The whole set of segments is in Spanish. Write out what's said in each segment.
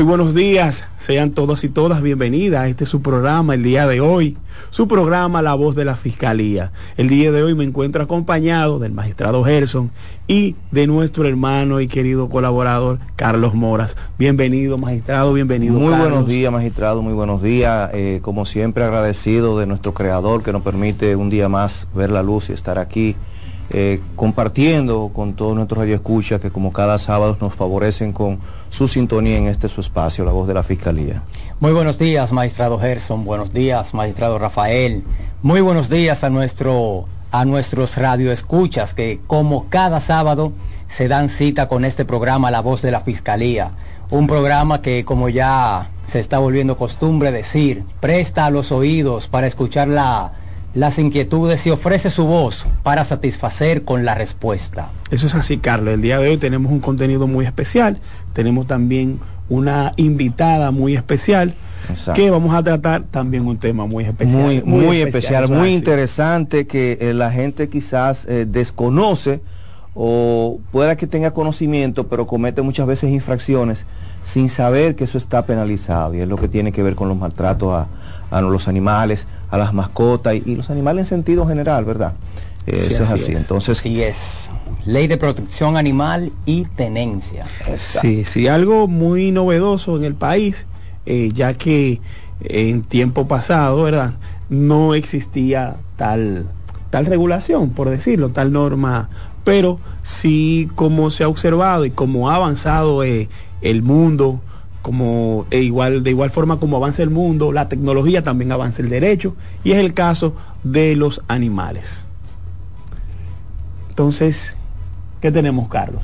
Muy buenos días, sean todos y todas bienvenidas a este su programa el día de hoy, su programa La Voz de la Fiscalía. El día de hoy me encuentro acompañado del magistrado Gerson y de nuestro hermano y querido colaborador Carlos Moras. Bienvenido magistrado, bienvenido. Muy buenos días magistrado, muy buenos días. Eh, como siempre agradecido de nuestro creador que nos permite un día más ver la luz y estar aquí. Eh, compartiendo con todos nuestros radioescuchas que como cada sábado nos favorecen con su sintonía en este su espacio, la voz de la Fiscalía. Muy buenos días, magistrado Gerson, buenos días, magistrado Rafael, muy buenos días a, nuestro, a nuestros radioescuchas que como cada sábado se dan cita con este programa La voz de la Fiscalía, un programa que como ya se está volviendo costumbre decir, presta los oídos para escuchar la las inquietudes y ofrece su voz para satisfacer con la respuesta. Eso es así, Carlos. El día de hoy tenemos un contenido muy especial. Tenemos también una invitada muy especial. que vamos a tratar también un tema muy especial. Muy, muy, especial, muy interesante que eh, la gente quizás eh, desconoce o pueda que tenga conocimiento, pero comete muchas veces infracciones sin saber que eso está penalizado. Y es lo que tiene que ver con los maltratos a, los animales, a las mascotas y, los animales en sentido general, ¿verdad? eso es así. Entonces, sí es. Ley de protección animal y tenencia. Sí, sí, algo muy novedoso en el país, eh, ya que en tiempo pasado, ¿verdad? No existía tal, tal regulación, por decirlo, tal norma, pero sí como se ha observado y como ha avanzado eh, el mundo, como e igual, de igual forma como avanza el mundo, la tecnología también avanza el derecho, y es el caso de los animales. Entonces, ¿qué tenemos, Carlos?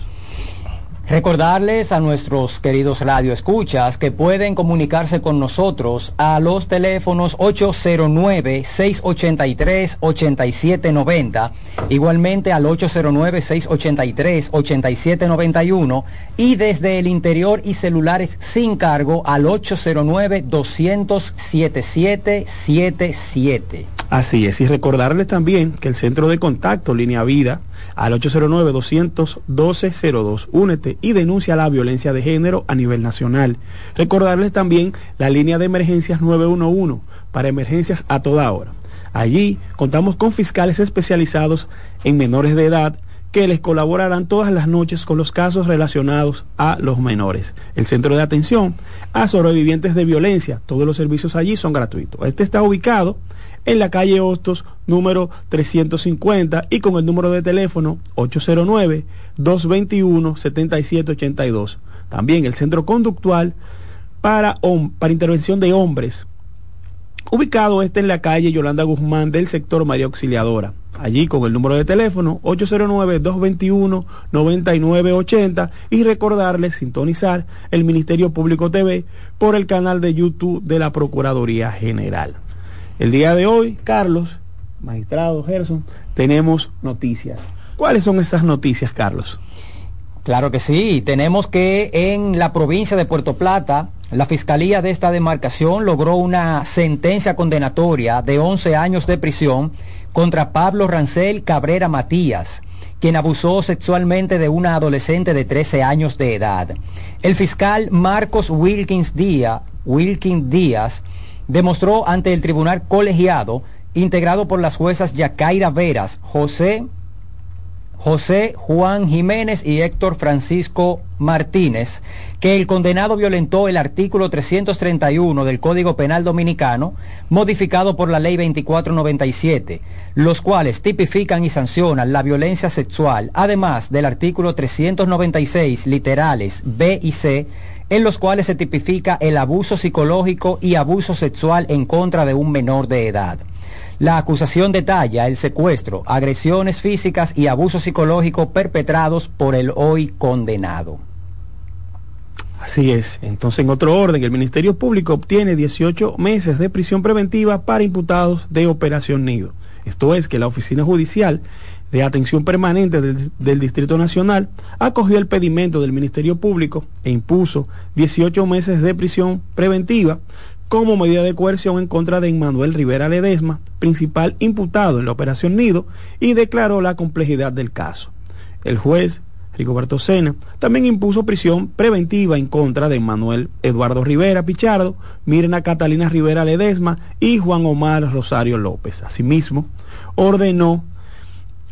Recordarles a nuestros queridos radioescuchas que pueden comunicarse con nosotros a los teléfonos 809-683-8790, igualmente al 809-683-8791 y desde el interior y celulares sin cargo al 809-200-7777. Así es, y recordarles también que el centro de contacto Línea Vida al 809-212-02. Únete y denuncia la violencia de género a nivel nacional. Recordarles también la línea de emergencias 911 para emergencias a toda hora. Allí contamos con fiscales especializados en menores de edad que les colaborarán todas las noches con los casos relacionados a los menores. El centro de atención a sobrevivientes de violencia, todos los servicios allí son gratuitos. Este está ubicado en la calle Hostos número 350 y con el número de teléfono 809-221-7782. También el centro conductual para, para intervención de hombres, ubicado este en la calle Yolanda Guzmán del sector María Auxiliadora. Allí con el número de teléfono 809-221-9980 y recordarles sintonizar el Ministerio Público TV por el canal de YouTube de la Procuraduría General. El día de hoy, Carlos, magistrado Gerson, tenemos noticias. ¿Cuáles son esas noticias, Carlos? Claro que sí, tenemos que en la provincia de Puerto Plata, la Fiscalía de esta demarcación logró una sentencia condenatoria de 11 años de prisión contra Pablo Rancel Cabrera Matías, quien abusó sexualmente de una adolescente de 13 años de edad. El fiscal Marcos Wilkins Díaz, Wilkins Díaz demostró ante el tribunal colegiado, integrado por las juezas Yacaira Veras, José, José Juan Jiménez y Héctor Francisco Martínez, que el condenado violentó el artículo 331 del Código Penal Dominicano, modificado por la Ley 2497, los cuales tipifican y sancionan la violencia sexual, además del artículo 396, literales B y C, en los cuales se tipifica el abuso psicológico y abuso sexual en contra de un menor de edad. La acusación detalla el secuestro, agresiones físicas y abuso psicológico perpetrados por el hoy condenado. Así es. Entonces, en otro orden, el Ministerio Público obtiene 18 meses de prisión preventiva para imputados de Operación Nido. Esto es que la Oficina Judicial de Atención Permanente del, Distrito Nacional acogió el pedimento del Ministerio Público e impuso 18 meses de prisión preventiva como medida de coerción en contra de Emmanuel Rivera Ledesma, principal imputado en la Operación Nido, y declaró la complejidad del caso. El juez Rigoberto Sena también impuso prisión preventiva en contra de Manuel Eduardo Rivera Pichardo, Mirna Catalina Rivera Ledesma y Juan Omar Rosario López. Asimismo, ordenó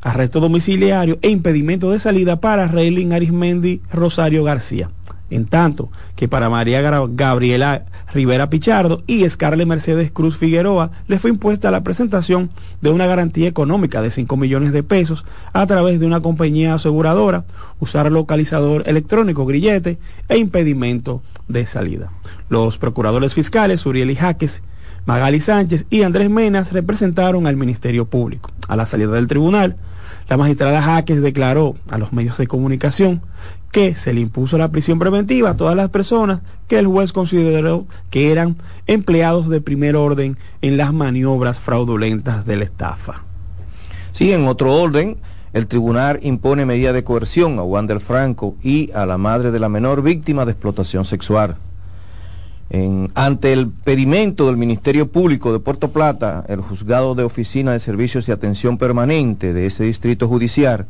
arresto domiciliario e impedimento de salida para Reylin Arismendi Rosario García. En tanto que para María Gabriela Rivera Pichardo y Scarlett Mercedes Cruz Figueroa le fue impuesta la presentación de una garantía económica de 5 millones de pesos a través de una compañía aseguradora, usar localizador electrónico grillete e impedimento de salida. Los procuradores fiscales Uriel y Jaques Magali Sánchez y Andrés Menas representaron al Ministerio Público. A la salida del tribunal, la magistrada Jaques declaró a los medios de comunicación que se le impuso la prisión preventiva a todas las personas que el juez consideró que eran empleados de primer orden en las maniobras fraudulentas de la estafa. Sí, en otro orden, el tribunal impone medida de coerción a Wander Franco y a la madre de la menor víctima de explotación sexual ante el pedimento del Ministerio Público de Puerto Plata, el juzgado de oficina de servicios de atención permanente de ese distrito judicial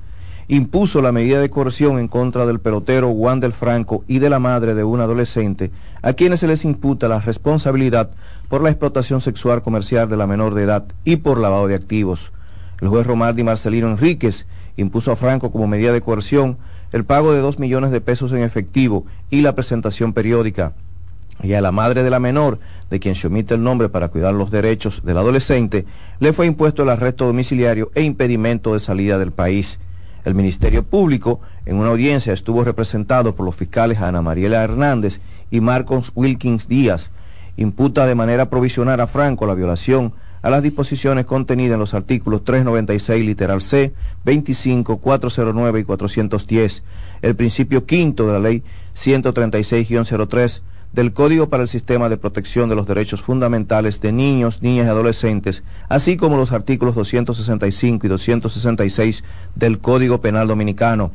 impuso la medida de coerción en contra del pelotero Juan del Franco y de la madre de un adolescente, a quienes se les imputa la responsabilidad por la explotación sexual comercial de la menor de edad y por lavado de activos. El juez Romaldi Marcelino Enríquez impuso a Franco como medida de coerción el pago de dos millones de pesos en efectivo y la presentación periódica y a la madre de la menor, de quien se omite el nombre para cuidar los derechos del adolescente, le fue impuesto el arresto domiciliario e impedimento de salida del país. El Ministerio Público, en una audiencia, estuvo representado por los fiscales Ana Mariela Hernández y Marcos Wilkins Díaz. Imputa de manera provisional a Franco la violación a las disposiciones contenidas en los artículos 396 literal C, 25, 409 y 410, el principio quinto de la ley 136-03 del Código para el Sistema de Protección de los Derechos Fundamentales de Niños, Niñas y Adolescentes, así como los artículos 265 y 266 del Código Penal Dominicano.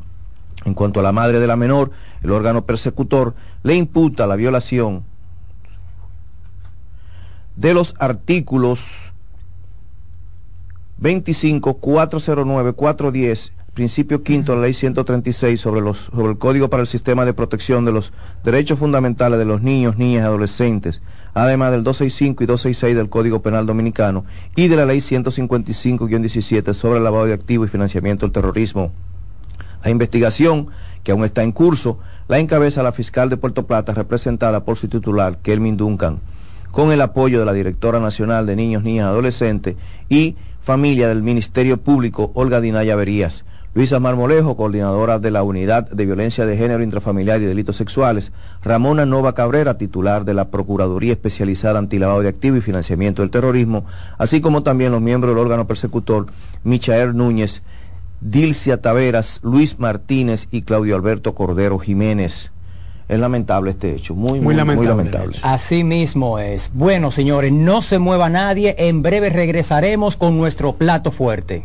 En cuanto a la madre de la menor, el órgano persecutor le imputa la violación de los artículos 25, 409, 410 principio quinto de la ley 136 sobre, el Código para el Sistema de Protección de los Derechos Fundamentales de los Niños, Niñas y Adolescentes, además del 265 y 266 del Código Penal Dominicano y de la ley 155-17 sobre el lavado de activos y financiamiento del terrorismo. La investigación, que aún está en curso, la encabeza la fiscal de Puerto Plata, representada por su titular, Kelmin Duncan, con el apoyo de la directora nacional de Niños, Niñas y Adolescentes y familia del Ministerio Público, Olga Dinaya Verías. Luisa Marmolejo, coordinadora de la Unidad de Violencia de Género Intrafamiliar y Delitos Sexuales, Ramona Nova Cabrera, titular de la Procuraduría Especializada Antilavado de Activos y Financiamiento del Terrorismo, así como también los miembros del órgano persecutor, Michael Núñez, Dilcia Taveras, Luis Martínez y Claudio Alberto Cordero Jiménez. Es lamentable este hecho, muy, muy, lamentable. Muy lamentable. Así mismo es. Bueno, señores, no se mueva nadie. En breve regresaremos con nuestro plato fuerte.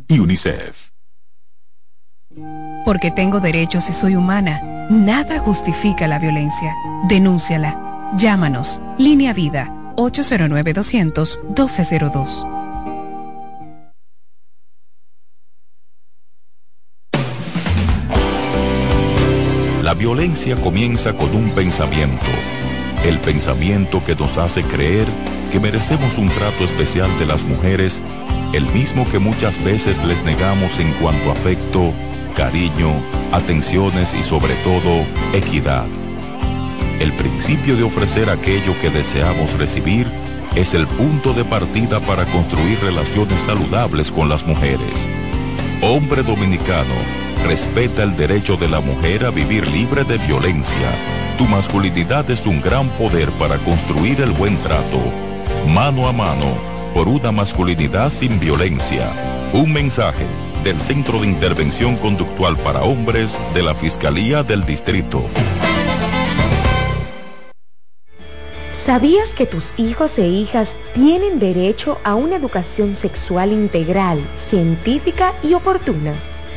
y UNICEF. Porque tengo derechos y soy humana, nada justifica la violencia. Denúnciala. Llámanos. Línea Vida 809-200-1202. La violencia comienza con un pensamiento. El pensamiento que nos hace creer que merecemos un trato especial de las mujeres el mismo que muchas veces les negamos en cuanto a afecto, cariño, atenciones y sobre todo equidad. El principio de ofrecer aquello que deseamos recibir es el punto de partida para construir relaciones saludables con las mujeres. Hombre dominicano, respeta el derecho de la mujer a vivir libre de violencia. Tu masculinidad es un gran poder para construir el buen trato. Mano a mano por una masculinidad sin violencia. Un mensaje del Centro de Intervención Conductual para Hombres de la Fiscalía del Distrito. ¿Sabías que tus hijos e hijas tienen derecho a una educación sexual integral, científica y oportuna?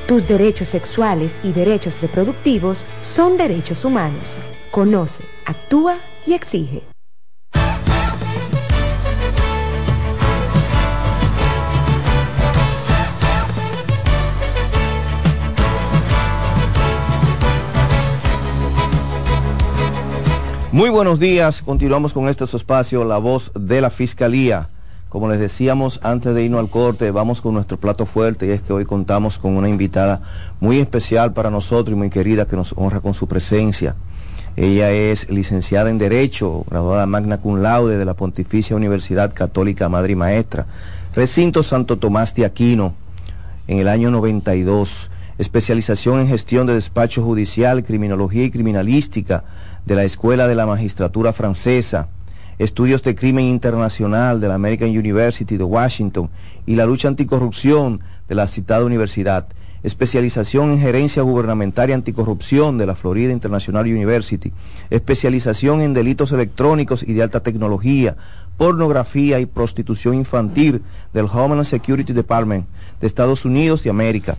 Tus derechos sexuales y derechos reproductivos son derechos humanos. Conoce, actúa y exige. Muy buenos días, continuamos con este su espacio, La Voz de la Fiscalía. Como les decíamos antes de irnos al corte, vamos con nuestro plato fuerte y es que hoy contamos con una invitada muy especial para nosotros y muy querida que nos honra con su presencia. Ella es licenciada en Derecho, graduada magna cum laude de la Pontificia Universidad Católica Madre y Maestra, recinto Santo Tomás de Aquino, en el año 92. Especialización en gestión de despacho judicial, criminología y criminalística de la Escuela de la Magistratura Francesa. Estudios de crimen internacional de la American University de Washington y la lucha anticorrupción de la citada universidad, especialización en gerencia gubernamental y anticorrupción de la Florida International University, especialización en delitos electrónicos y de alta tecnología, pornografía y prostitución infantil del Homeland Security Department de Estados Unidos de América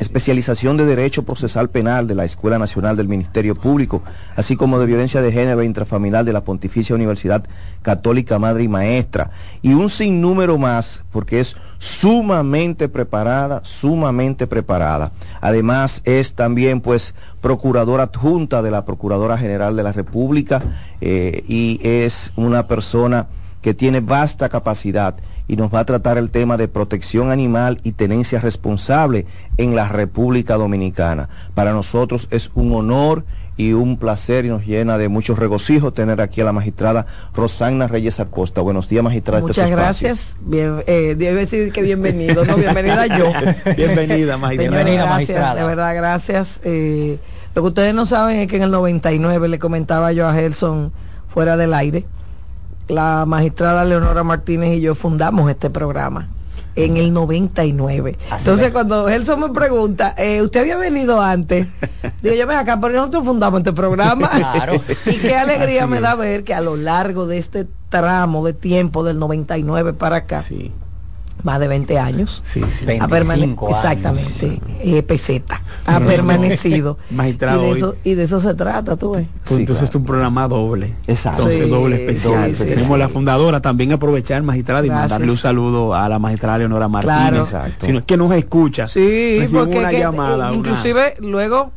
especialización de Derecho Procesal Penal de la Escuela Nacional del Ministerio Público, así como de Violencia de Género Intrafamiliar de la Pontificia Universidad Católica Madre y Maestra, y un sinnúmero más, porque es sumamente preparada, sumamente preparada. Además, es también, pues, procuradora adjunta de la Procuradora General de la República eh, y es una persona que tiene vasta capacidad y nos va a tratar el tema de protección animal y tenencia responsable en la República Dominicana. Para nosotros es un honor y un placer y nos llena de mucho regocijo tener aquí a la magistrada Rosana Reyes Acosta. Buenos días, magistrada. Este Muchas gracias. Bien, eh, debe decir que bienvenido, no bienvenida yo. Bienvenida, magistrada. Bienvenida, magistrada. De verdad, gracias. Eh, lo que ustedes no saben es que en el 99 le comentaba yo a Gerson fuera del aire la magistrada Leonora Martínez y yo fundamos este programa en el 99. Entonces, cuando Gelson me pregunta, eh, ¿usted había venido antes? Digo, yo ven acá, pero nosotros fundamos este programa. Claro. y qué alegría me da ver que a lo largo de este tramo de tiempo del 99 para acá, sí más de 20 años. Sí, sí. 25 años. Exactamente, eh, peseta. Ha permanecido. y, de eso, y de eso se trata, tú ves. entonces es un programa doble. Exacto. Entonces doble especial. Tenemos la fundadora, también aprovechar magistrada y mandarle un saludo a la magistrada Leonora Martínez. Claro. Sino es que nos escucha. Sí, porque una llamada, inclusive luego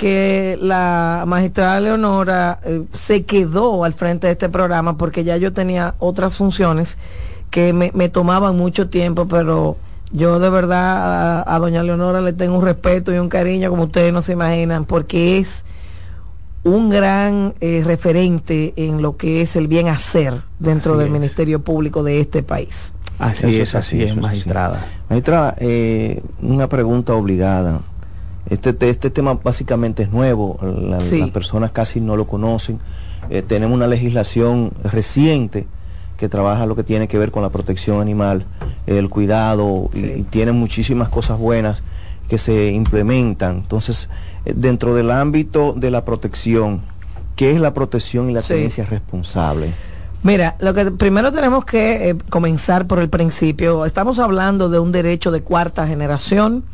que la magistrada Leonora eh, se quedó al frente de este programa porque ya yo tenía otras funciones que me, me tomaban mucho tiempo, pero yo de verdad a, doña Leonora le tengo un respeto y un cariño como ustedes no se imaginan, porque es un gran eh, referente en lo que es el bien hacer dentro del Ministerio Público de este país. Así es, así es, magistrada. Magistrada, eh, una pregunta obligada. Este, este tema básicamente es nuevo, las personas casi no lo conocen. Eh, tenemos una legislación reciente que trabaja lo que tiene que ver con la protección animal, el cuidado y, tiene muchísimas cosas buenas que se implementan. Entonces, eh, dentro del ámbito de la protección, ¿qué es la protección y la tenencia responsable? Mira, lo que primero tenemos que eh, comenzar por el principio. Estamos hablando de un derecho de cuarta generación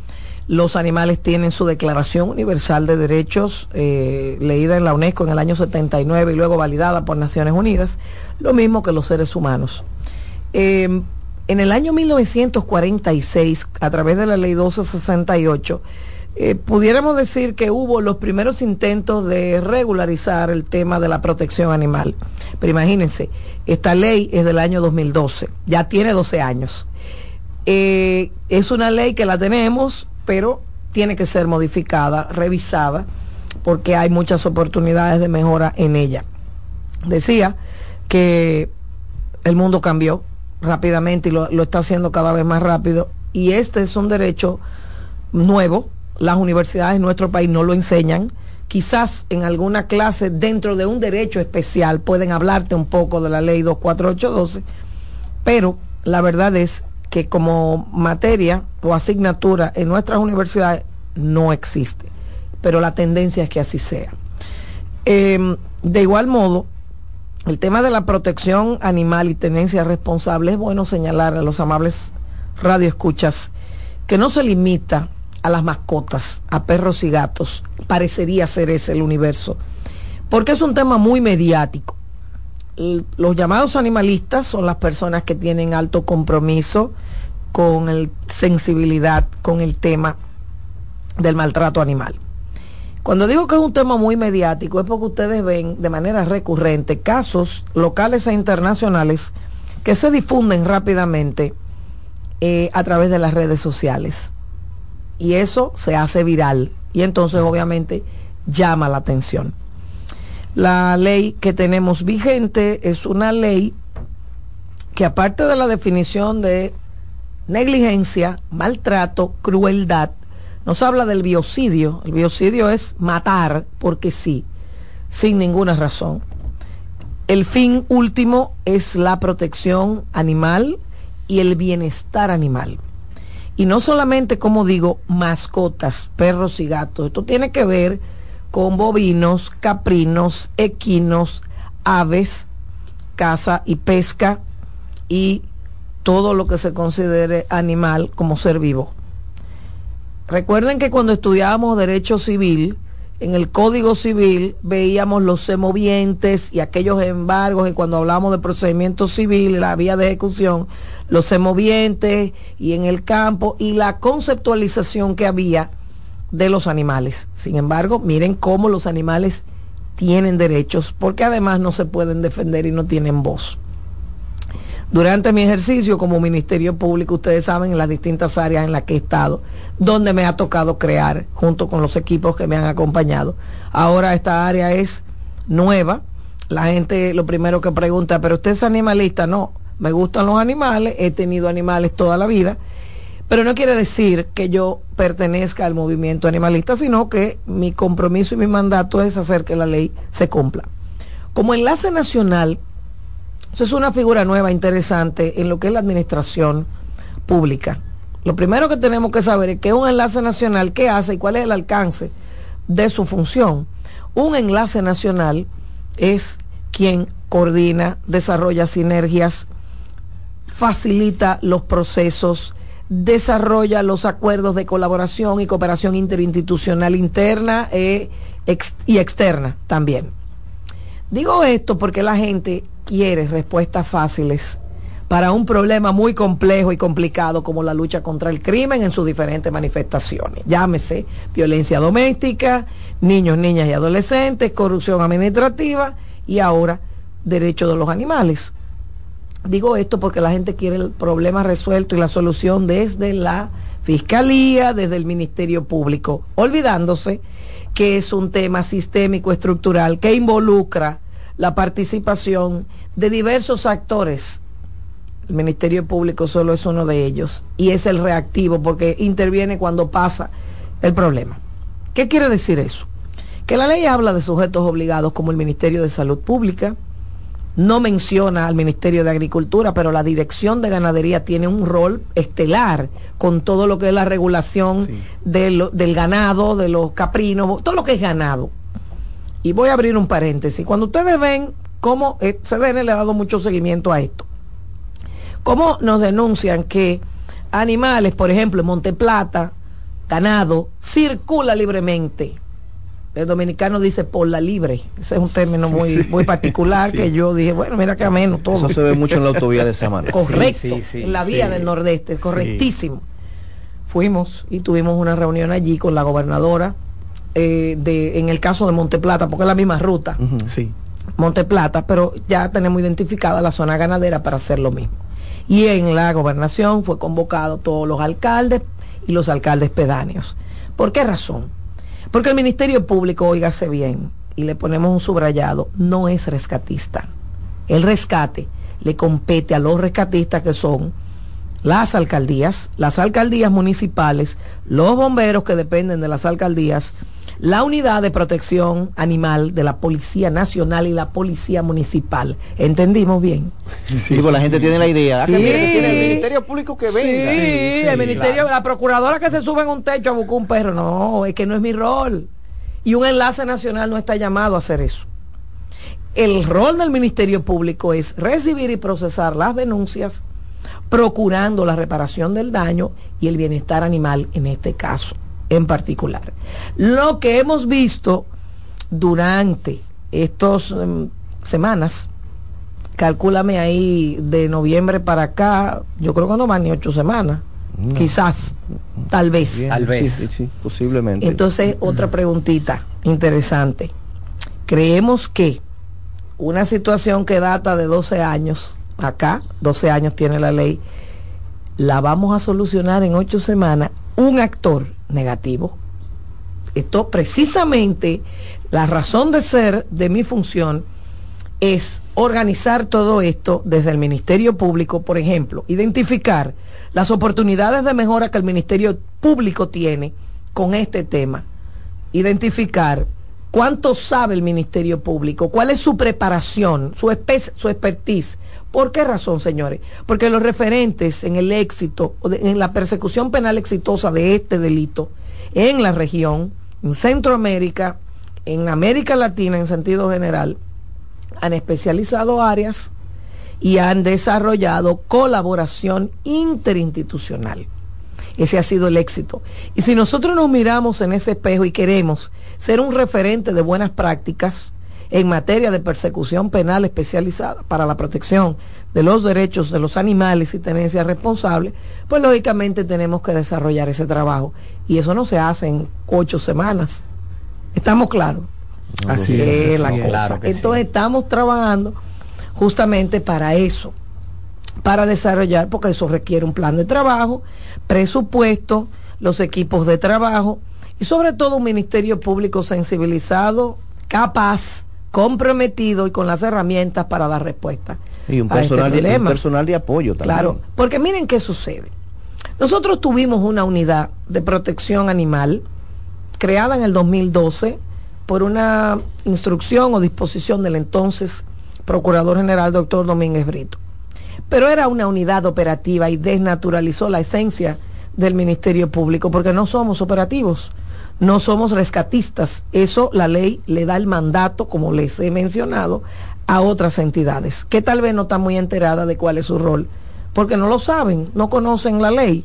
los animales tienen su Declaración Universal de Derechos, eh, leída en la UNESCO en el año 79 y luego validada por Naciones Unidas, lo mismo que los seres humanos. Em, en el año 1946, a través de la ley 1268, eh, pudiéramos decir que hubo los primeros intentos de regularizar el tema de la protección animal. Pero imagínense, esta ley es del año 2012, ya tiene 12 años. Eh, es una ley que la tenemos, pero tiene que ser modificada, revisada, porque hay muchas oportunidades de mejora en ella. Decía que el mundo cambió rápidamente y lo, está haciendo cada vez más rápido y este es un derecho nuevo. Las universidades en nuestro país no lo enseñan. Quizás en alguna clase dentro de un derecho especial pueden hablarte un poco de la ley 24812, pero la verdad es que como materia o asignatura en nuestras universidades no existe, pero la tendencia es que así sea. Em, de igual modo, el tema de la protección animal y tenencia responsable es bueno señalar a los amables radioescuchas que no se limita a las mascotas, a perros y gatos, parecería ser ese el universo, porque es un tema muy mediático los llamados animalistas son las personas que tienen alto compromiso con el sensibilidad con el tema del maltrato animal. Cuando digo que es un tema muy mediático es porque ustedes ven de manera recurrente casos locales e internacionales que se difunden rápidamente eh, a través de las redes sociales. Y eso se hace viral y entonces obviamente llama la atención. La ley que tenemos vigente es una ley que aparte de la definición de negligencia, maltrato, crueldad, nos habla del biocidio. El biocidio es matar porque sí, sin ninguna razón. El fin último es la protección animal y el bienestar animal. Y no solamente, como digo, mascotas, perros y gatos. Esto tiene que ver con bovinos, caprinos, equinos, aves, caza y pesca y todo lo que se considere animal como ser vivo. Recuerden que cuando estudiábamos derecho civil, en el Código Civil veíamos los semovientes y aquellos embargos y cuando hablamos de procedimiento civil, la vía de ejecución, los semovientes y en el campo y la conceptualización que había de los animales. Sin embargo, miren cómo los animales tienen derechos porque además no se pueden defender y no tienen voz. Durante mi ejercicio como Ministerio Público, ustedes saben, en las distintas áreas en las que he estado, donde me ha tocado crear, junto con los equipos que me han acompañado. Ahora esta área es nueva. La gente lo primero que pregunta, pero usted es animalista, no, me gustan los animales, he tenido animales toda la vida, pero no quiere decir que yo pertenezca al movimiento animalista, sino que mi compromiso y mi mandato es hacer que la ley se cumpla. Como enlace nacional, eso es una figura nueva, interesante en lo que es la administración pública. Lo primero que tenemos que saber es qué es un enlace nacional, qué hace y cuál es el alcance de su función. Un enlace nacional es quien coordina, desarrolla sinergias, facilita los procesos, desarrolla los acuerdos de colaboración y cooperación interinstitucional interna e y externa también. Digo esto porque la gente quiere respuestas fáciles para un problema muy complejo y complicado como la lucha contra el crimen en sus diferentes manifestaciones. Llámese violencia doméstica, niños, niñas y adolescentes, corrupción administrativa y ahora derecho de los animales. Digo esto porque la gente quiere el problema resuelto y la solución desde la Fiscalía, desde el Ministerio Público, olvidándose que es un tema sistémico, estructural, que involucra la participación de diversos actores. El Ministerio Público solo es uno de ellos y es el reactivo porque interviene cuando pasa el problema. ¿Qué quiere decir eso? Que la ley habla de sujetos obligados como el Ministerio de Salud Pública, no menciona al Ministerio de Agricultura, pero la Dirección de Ganadería tiene un rol estelar con todo lo que es la regulación del ganado, de los caprinos, todo lo que es ganado. Y voy a abrir un paréntesis. Cuando ustedes ven cómo eh, CDN le ha dado mucho seguimiento a esto, cómo nos denuncian que animales, por ejemplo, en Monteplata, ganado, circula libremente el dominicano dice por la libre. Ese es un término muy, muy particular que yo dije, bueno, mira que ameno todo. Eso se ve mucho en la autovía de Samaná. Correcto, en la vía del Nordeste, correctísimo. Fuimos y tuvimos una reunión allí con la gobernadora eh, de, en el caso de Monteplata, porque es la misma ruta. Sí. Monteplata, pero ya tenemos identificada la zona ganadera para hacer lo mismo. Y en la gobernación fue convocado todos los alcaldes y los alcaldes pedáneos. ¿Por qué razón? Porque el Ministerio Público, oígase bien, y le ponemos un subrayado, no es rescatista. El rescate le compete a los rescatistas que son las alcaldías, las alcaldías municipales, los bomberos que dependen de las alcaldías, la unidad de protección animal de la Policía Nacional y la Policía Municipal. ¿Entendimos bien? Sí, pues la gente tiene la idea. Sí, tiene el Ministerio Público que venga. Sí, el Ministerio, la Procuradora que se sube en un techo a buscar un perro. No, es que no es mi rol. Y un enlace nacional no está llamado a hacer eso. El rol del Ministerio Público es recibir y procesar las denuncias, procurando la reparación del daño y el bienestar animal en este caso en particular. Lo que hemos visto durante estas em, semanas, calcúlame ahí de noviembre para acá, yo creo que no van ni ocho semanas, quizás, tal vez. tal vez. posiblemente. Entonces, otra preguntita interesante. Creemos que una situación que data de 12 años acá, 12 años tiene la ley, la vamos a solucionar en ocho semanas, un actor negativo. Esto precisamente, la razón de ser de mi función es organizar todo esto desde el Ministerio Público, por ejemplo, identificar las oportunidades de mejora que el Ministerio Público tiene con este tema, identificar cuánto sabe el Ministerio Público, cuál es su preparación, su, su expertise. ¿Por qué razón, señores? Porque los referentes en el éxito, en la persecución penal exitosa de este delito en la región, en Centroamérica, en América Latina en sentido general, han especializado áreas y han desarrollado colaboración interinstitucional. Ese ha sido el éxito. Y si nosotros nos miramos en ese espejo y queremos ser un referente de buenas prácticas en materia de persecución penal especializada para la protección de los derechos de los animales y tenencia responsable, pues lógicamente tenemos que desarrollar ese trabajo. Y eso no se hace en ocho semanas. ¿Estamos claros? Así es, la cosa. Entonces estamos trabajando justamente para eso, para desarrollar, porque eso requiere un plan de trabajo, presupuesto, los equipos de trabajo y sobre todo un ministerio público sensibilizado, capaz, comprometido y con las herramientas para dar respuesta. Y un este personal, de, un personal de apoyo también. Claro, porque miren qué sucede. Nosotros tuvimos una unidad de protección animal creada en el 2012 por una instrucción o disposición del entonces Procurador General doctor Domínguez Brito. Pero era una unidad operativa y desnaturalizó la esencia del Ministerio Público porque no somos operativos, no somos rescatistas. Eso la ley le da el mandato, como les he mencionado, a otras entidades que tal vez no están muy enteradas de cuál es su rol, porque no lo saben, no conocen la ley.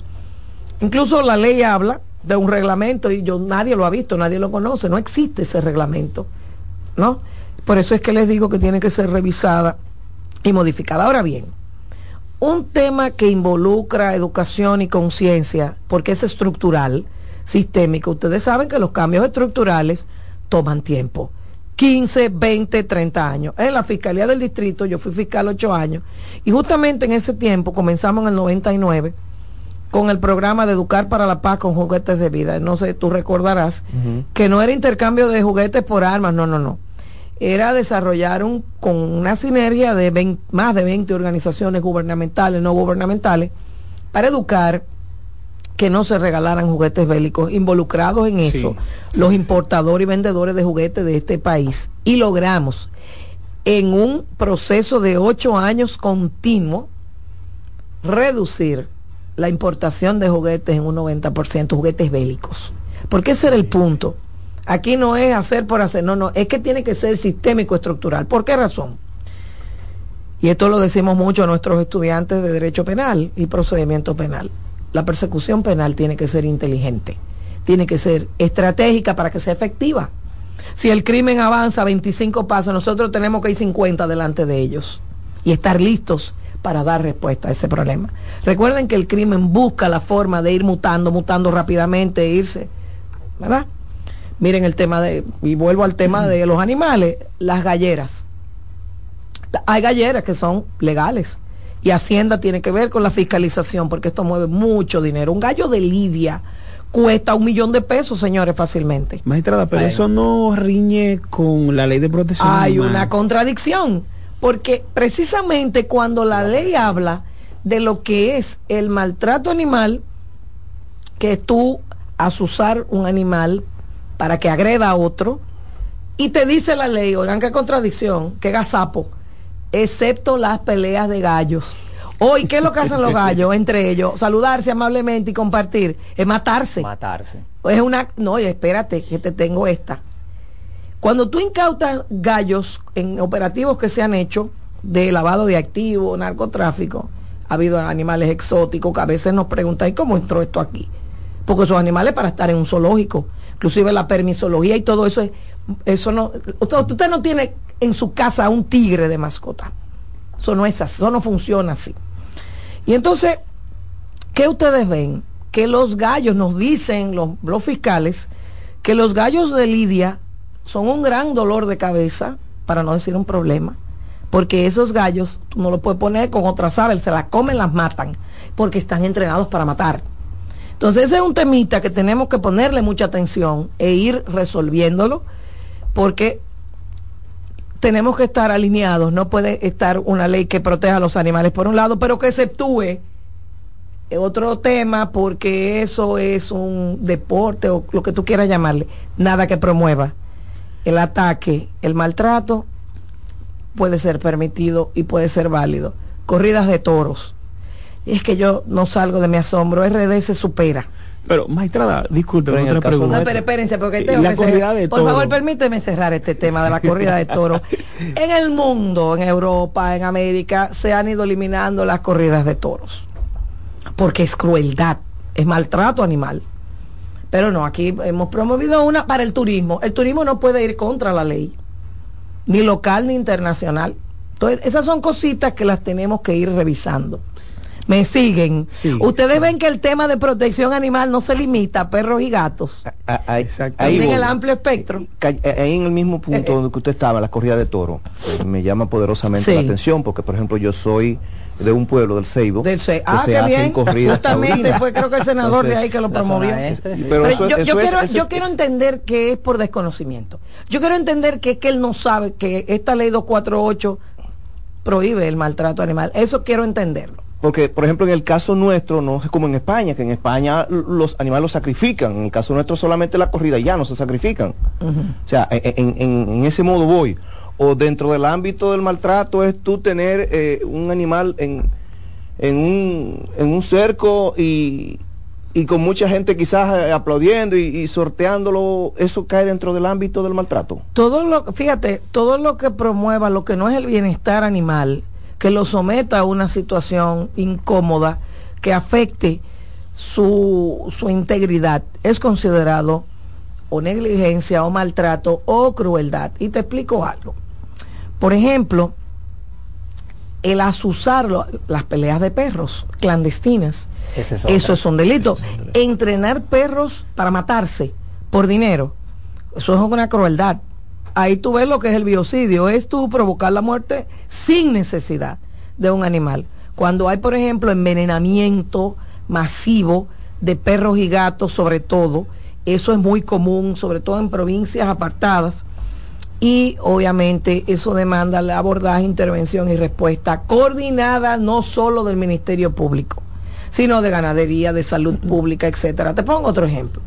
Incluso la ley habla de un reglamento y yo nadie lo ha visto, nadie lo conoce, no existe ese reglamento, ¿no? Por eso es que les digo que tiene que ser revisada y modificada. Ahora bien, un tema que involucra educación y conciencia, porque es estructural, sistémico, ustedes saben que los cambios estructurales toman tiempo. 15, 20, 30 años. En la Fiscalía del Distrito, yo fui fiscal 8 años, y justamente en ese tiempo, comenzamos en el 99, con el programa de Educar para la Paz con juguetes de vida. No sé, tú recordarás que no era intercambio de juguetes por armas, no, no, no. Era desarrollar un, con una sinergia de más de 20 organizaciones gubernamentales, no gubernamentales, para educar que no se regalaran juguetes bélicos, involucrados en eso, los importadores y vendedores de juguetes de este país. Y logramos, en un proceso de ocho años continuo, reducir la importación de juguetes en un 90%, juguetes bélicos. Porque ese era el punto. Aquí no es hacer por hacer, no, no, es que tiene que ser sistémico estructural. ¿Por qué razón? Y esto lo decimos mucho a nuestros estudiantes de derecho penal y procedimiento penal. La persecución penal tiene que ser inteligente, tiene que ser estratégica para que sea efectiva. Si el crimen avanza 25 pasos, nosotros tenemos que ir 50 delante de ellos y estar listos para dar respuesta a ese problema. Recuerden que el crimen busca la forma de ir mutando, mutando rápidamente, irse, ¿verdad? Miren el tema de, y vuelvo al tema de los animales, las galleras. Hay galleras que son legales y Hacienda tiene que ver con la fiscalización porque esto mueve mucho dinero. Un gallo de Lidia cuesta un millón de pesos, señores, fácilmente. Magistrada, pero eso no riñe con la ley de protección. Hay una contradicción porque precisamente cuando la ley habla de lo que es el maltrato animal, que tú asusar un animal para que agreda a otro, y te dice la ley, oigan qué contradicción, qué gazapo, excepto las peleas de gallos. Hoy, ¿qué es lo que hacen los gallos entre ellos? Saludarse amablemente y compartir. Es matarse. Matarse. Es una. No, espérate, que te tengo esta. Cuando tú incautas gallos en operativos que se han hecho de lavado de activos, narcotráfico, ha habido animales exóticos que a veces nos preguntan, ¿y cómo entró esto aquí? Porque esos animales para estar en un zoológico, inclusive la permisología y todo eso, eso no, usted, usted no tiene en su casa un tigre de mascota. Eso no es así, eso no funciona así. Y entonces, ¿qué ustedes ven? Que los gallos, nos dicen los, los fiscales, que los gallos de Lidia son un gran dolor de cabeza, para no decir un problema, porque esos gallos tú no los puedes poner con otras aves, se las comen, las matan, porque están entrenados para matar. Entonces ese es un temita que tenemos que ponerle mucha atención e ir resolviéndolo, porque tenemos que estar alineados, no puede estar una ley que proteja a los animales por un lado, pero que exceptúe otro tema porque eso es un deporte o lo que tú quieras llamarle, nada que promueva el ataque, el maltrato puede ser permitido y puede ser válido. Corridas de toros. Y es que yo no salgo de mi asombro, RD se supera. Pero, maestrada, disculpe, otra pregunta. No, pero espérense, porque tengo la corrida de Por favor, permíteme cerrar este tema de la corrida de toros. en el mundo, en Europa, en América, se han ido eliminando las corridas de toros. Porque es crueldad, es maltrato animal. Pero no, aquí hemos promovido una para el turismo. El turismo no puede ir contra la ley, ni local ni internacional. Entonces, esas son cositas que las tenemos que ir revisando. Me siguen. Ustedes ven que el tema de protección animal no se limita a perros y gatos. Ahí, en el amplio espectro. Ahí en el mismo punto donde usted estaba, la corrida de toro, eh, me llama poderosamente la atención porque, por ejemplo, yo soy de un pueblo del Ceibo del que ah, se hacen corridas justamente fue creo que el senador de ahí que lo promovió. pero, yo, quiero, yo quiero entender que es por desconocimiento. Yo quiero entender que es que él no sabe que esta ley 248 prohíbe el maltrato animal. Eso quiero entenderlo porque, por ejemplo, en el caso nuestro, no es como en España, que en España los animales los sacrifican. En el caso nuestro solamente la corrida ya no se sacrifican. O sea, en, en, ese modo voy o dentro del ámbito del maltrato es tú tener eh, un animal en, en, un, en un cerco y, y con mucha gente quizás eh, aplaudiendo y, sorteándolo, eso cae dentro del ámbito del maltrato. Todo lo, fíjate, todo lo que promueva lo que no es el bienestar animal, que lo someta a una situación incómoda, que afecte su, su integridad, es considerado o negligencia o maltrato o crueldad. Y te explico algo. Por ejemplo, el asusar las peleas de perros clandestinas. eso es un delito. Entrenar perros para matarse por dinero. Eso es una crueldad. Ahí tú ves lo que es el biocidio. Es tú provocar la muerte sin necesidad de un animal. Cuando hay, por ejemplo, envenenamiento masivo de perros y gatos, sobre todo, eso es muy común, sobre todo en provincias apartadas y obviamente eso demanda la abordaje, intervención y respuesta coordinada no solo del Ministerio Público, sino de ganadería, de salud pública, etcétera. Te pongo otro ejemplo.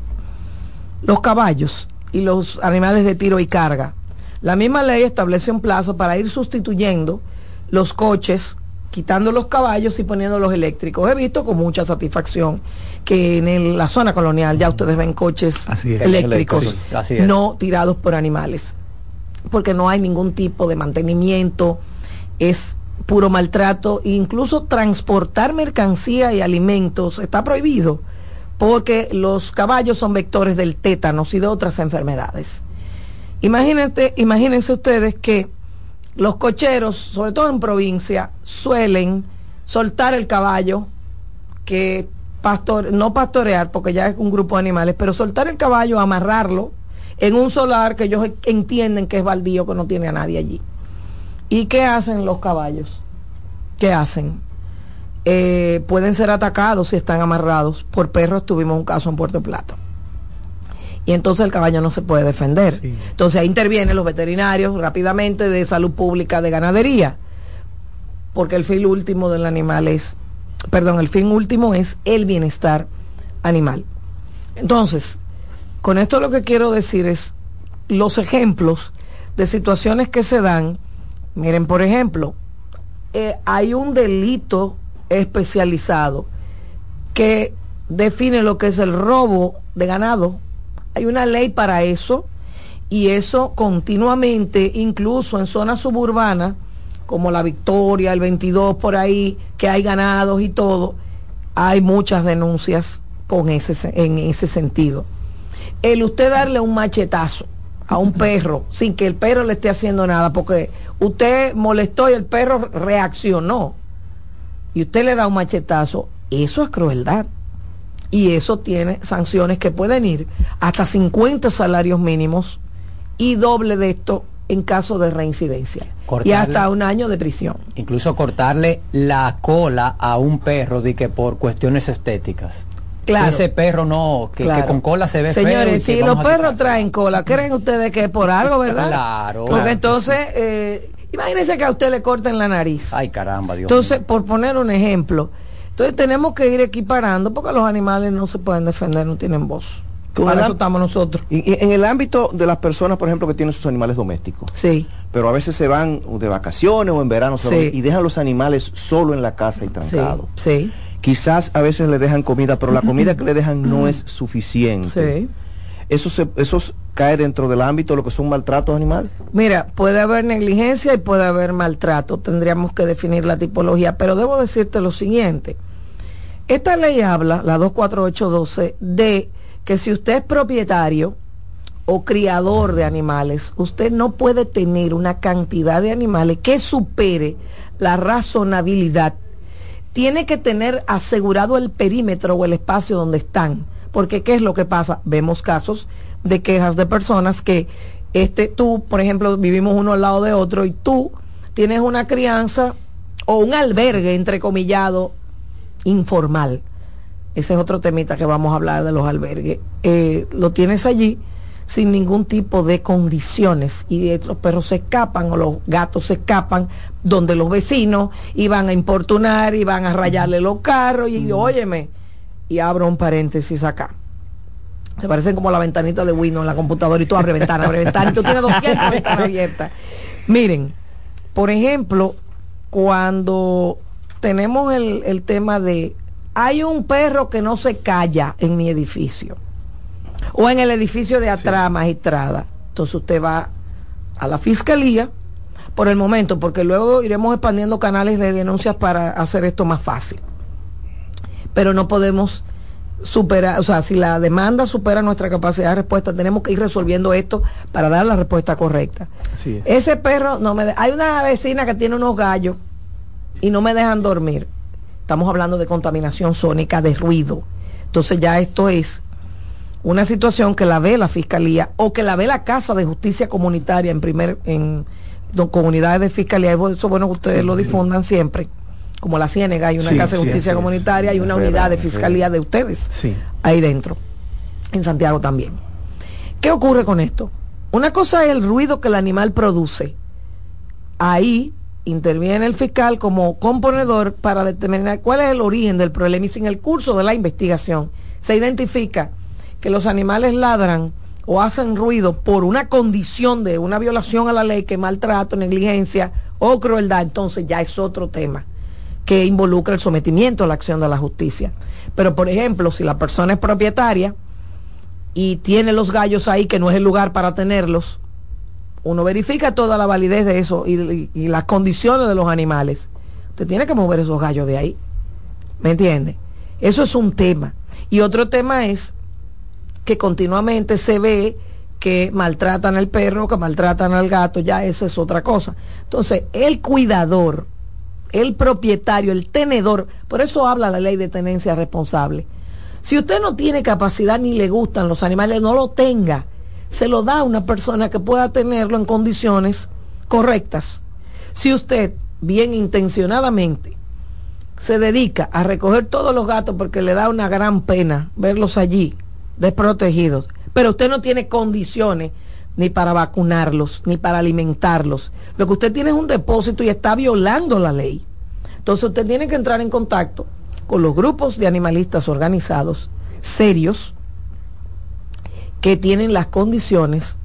Los caballos y los animales de tiro y carga. La misma ley establece un plazo para ir sustituyendo los coches, quitando los caballos y poniendo los eléctricos. He visto con mucha satisfacción que en la zona colonial ya ustedes ven coches eléctricos, no tirados por animales porque no hay ningún tipo de mantenimiento, es puro maltrato, e incluso transportar mercancía y alimentos está prohibido porque los caballos son vectores del tétanos y de otras enfermedades. Imagínense, imagínense ustedes que los cocheros, sobre todo en provincia, suelen soltar el caballo, que pastor, no pastorear, porque ya es un grupo de animales, pero soltar el caballo, amarrarlo, en un solar que ellos entienden que es baldío, que no tiene a nadie allí. ¿Y qué hacen los caballos? ¿Qué hacen? Eh, pueden ser atacados si están amarrados. Por perros tuvimos un caso en Puerto Plata. Y entonces el caballo no se puede defender. Entonces ahí intervienen los veterinarios rápidamente de salud pública, de ganadería. Porque el fin último del animal es, perdón, el fin último es el bienestar animal. Entonces, con esto lo que quiero decir es los ejemplos de situaciones que se dan. Miren, por ejemplo, eh, hay un delito especializado que define lo que es el robo de ganado. Hay una ley para eso y eso continuamente, incluso en zonas suburbanas, como la Victoria, el 22 por ahí, que hay ganados y todo, hay muchas denuncias con ese, en ese sentido el usted darle un machetazo a un perro sin que el perro le esté haciendo nada, porque usted molestó y el perro reaccionó, y usted le da un machetazo, eso es crueldad. Y eso tiene sanciones que pueden ir hasta 50 salarios mínimos y doble de esto en caso de reincidencia y hasta un año de prisión. Incluso cortarle la cola a un perro de que por cuestiones estéticas. Claro. Ese perro no, que, con cola se ve Señores, si los perros traen cola, ¿creen ustedes que es por algo, verdad? claro. Porque entonces, eh, imagínense que a usted le corten la nariz. Ay, caramba, Dios Entonces, por poner un ejemplo, entonces tenemos que ir equiparando porque los animales no se pueden defender, no tienen voz. Para eso estamos nosotros. Y, en el ámbito de las personas, por ejemplo, que tienen sus animales domésticos. Sí. Pero a veces se van de vacaciones o en verano y dejan los animales solo en la casa y trancados. Sí. Quizás a veces le dejan comida, pero la comida que le dejan no es suficiente. Sí. Eso, se, eso cae dentro del ámbito de lo que son maltratos animales. Mira, puede haber negligencia y puede haber maltrato. Tendríamos que definir la tipología. Pero debo decirte lo siguiente. Esta ley habla, la 24812, de que si usted es propietario o criador de animales, usted no puede tener una cantidad de animales que supere la razonabilidad. Tiene que tener asegurado el perímetro o el espacio donde están. Porque ¿qué es lo que pasa? Vemos casos de quejas de personas que este tú, por ejemplo, vivimos uno al lado de otro y tú tienes una crianza o un albergue entrecomillado informal. Ese es otro temita que vamos a hablar de los albergues, eh, lo tienes allí sin ningún tipo de condiciones y los perros se escapan o los gatos se escapan donde los vecinos iban a importunar, y van a rayarle los carros y óyeme, y abro un paréntesis acá. Se parecen como la ventanita de Windows en la computadora y tú abres ventana, abre ventana y tú tienes 200 ventanas abiertas. Miren, por ejemplo, cuando tenemos el, el tema de hay un perro que no se calla en mi edificio o en el edificio de atrás, magistrada. Entonces usted va a la fiscalía por el momento, porque luego iremos expandiendo canales de denuncias para hacer esto más fácil. Pero no podemos superar, o sea, si la demanda supera nuestra capacidad de respuesta, tenemos que ir resolviendo esto para dar la respuesta correcta. Ese perro no me hay una vecina que tiene unos gallos y no me dejan dormir. Estamos hablando de contaminación sónica, de ruido. Entonces ya esto es una situación que la ve la fiscalía o que la ve la Casa de Justicia Comunitaria en primer en comunidades de fiscalía. Eso es bueno que ustedes lo difundan siempre. Como la Ciénega hay una Casa de Justicia Comunitaria y una unidad de fiscalía de ustedes ahí dentro. En Santiago también. ¿Qué ocurre con esto? Una cosa es el ruido que el animal produce. Ahí interviene el fiscal como componedor para determinar cuál es el origen del problema y sin el curso de la investigación se identifica que los animales ladran o hacen ruido por una condición de una violación a la ley que maltrato, negligencia o crueldad, entonces ya es otro tema que involucra el sometimiento a la acción de la justicia. Pero por ejemplo, si la persona es propietaria y tiene los gallos ahí que no es el lugar para tenerlos, uno verifica toda la validez de eso y, las condiciones de los animales, usted tiene que mover esos gallos de ahí. ¿Me entiende? Eso es un tema. Y otro tema es que continuamente se ve que maltratan al perro, que maltratan al gato, ya esa es otra cosa. Entonces, el cuidador, el propietario, el tenedor, por eso habla la ley de tenencia responsable. Si usted no tiene capacidad ni le gustan los animales, no lo tenga se lo da a una persona que pueda tenerlo en condiciones correctas. Si usted, bien intencionadamente, se dedica a recoger todos los gatos porque le da una gran pena verlos allí, desprotegidos, pero usted no tiene condiciones ni para vacunarlos, ni para alimentarlos. Lo que usted tiene es un depósito y está violando la ley. Entonces usted tiene que entrar en contacto con los grupos de animalistas organizados, serios, que tienen las condiciones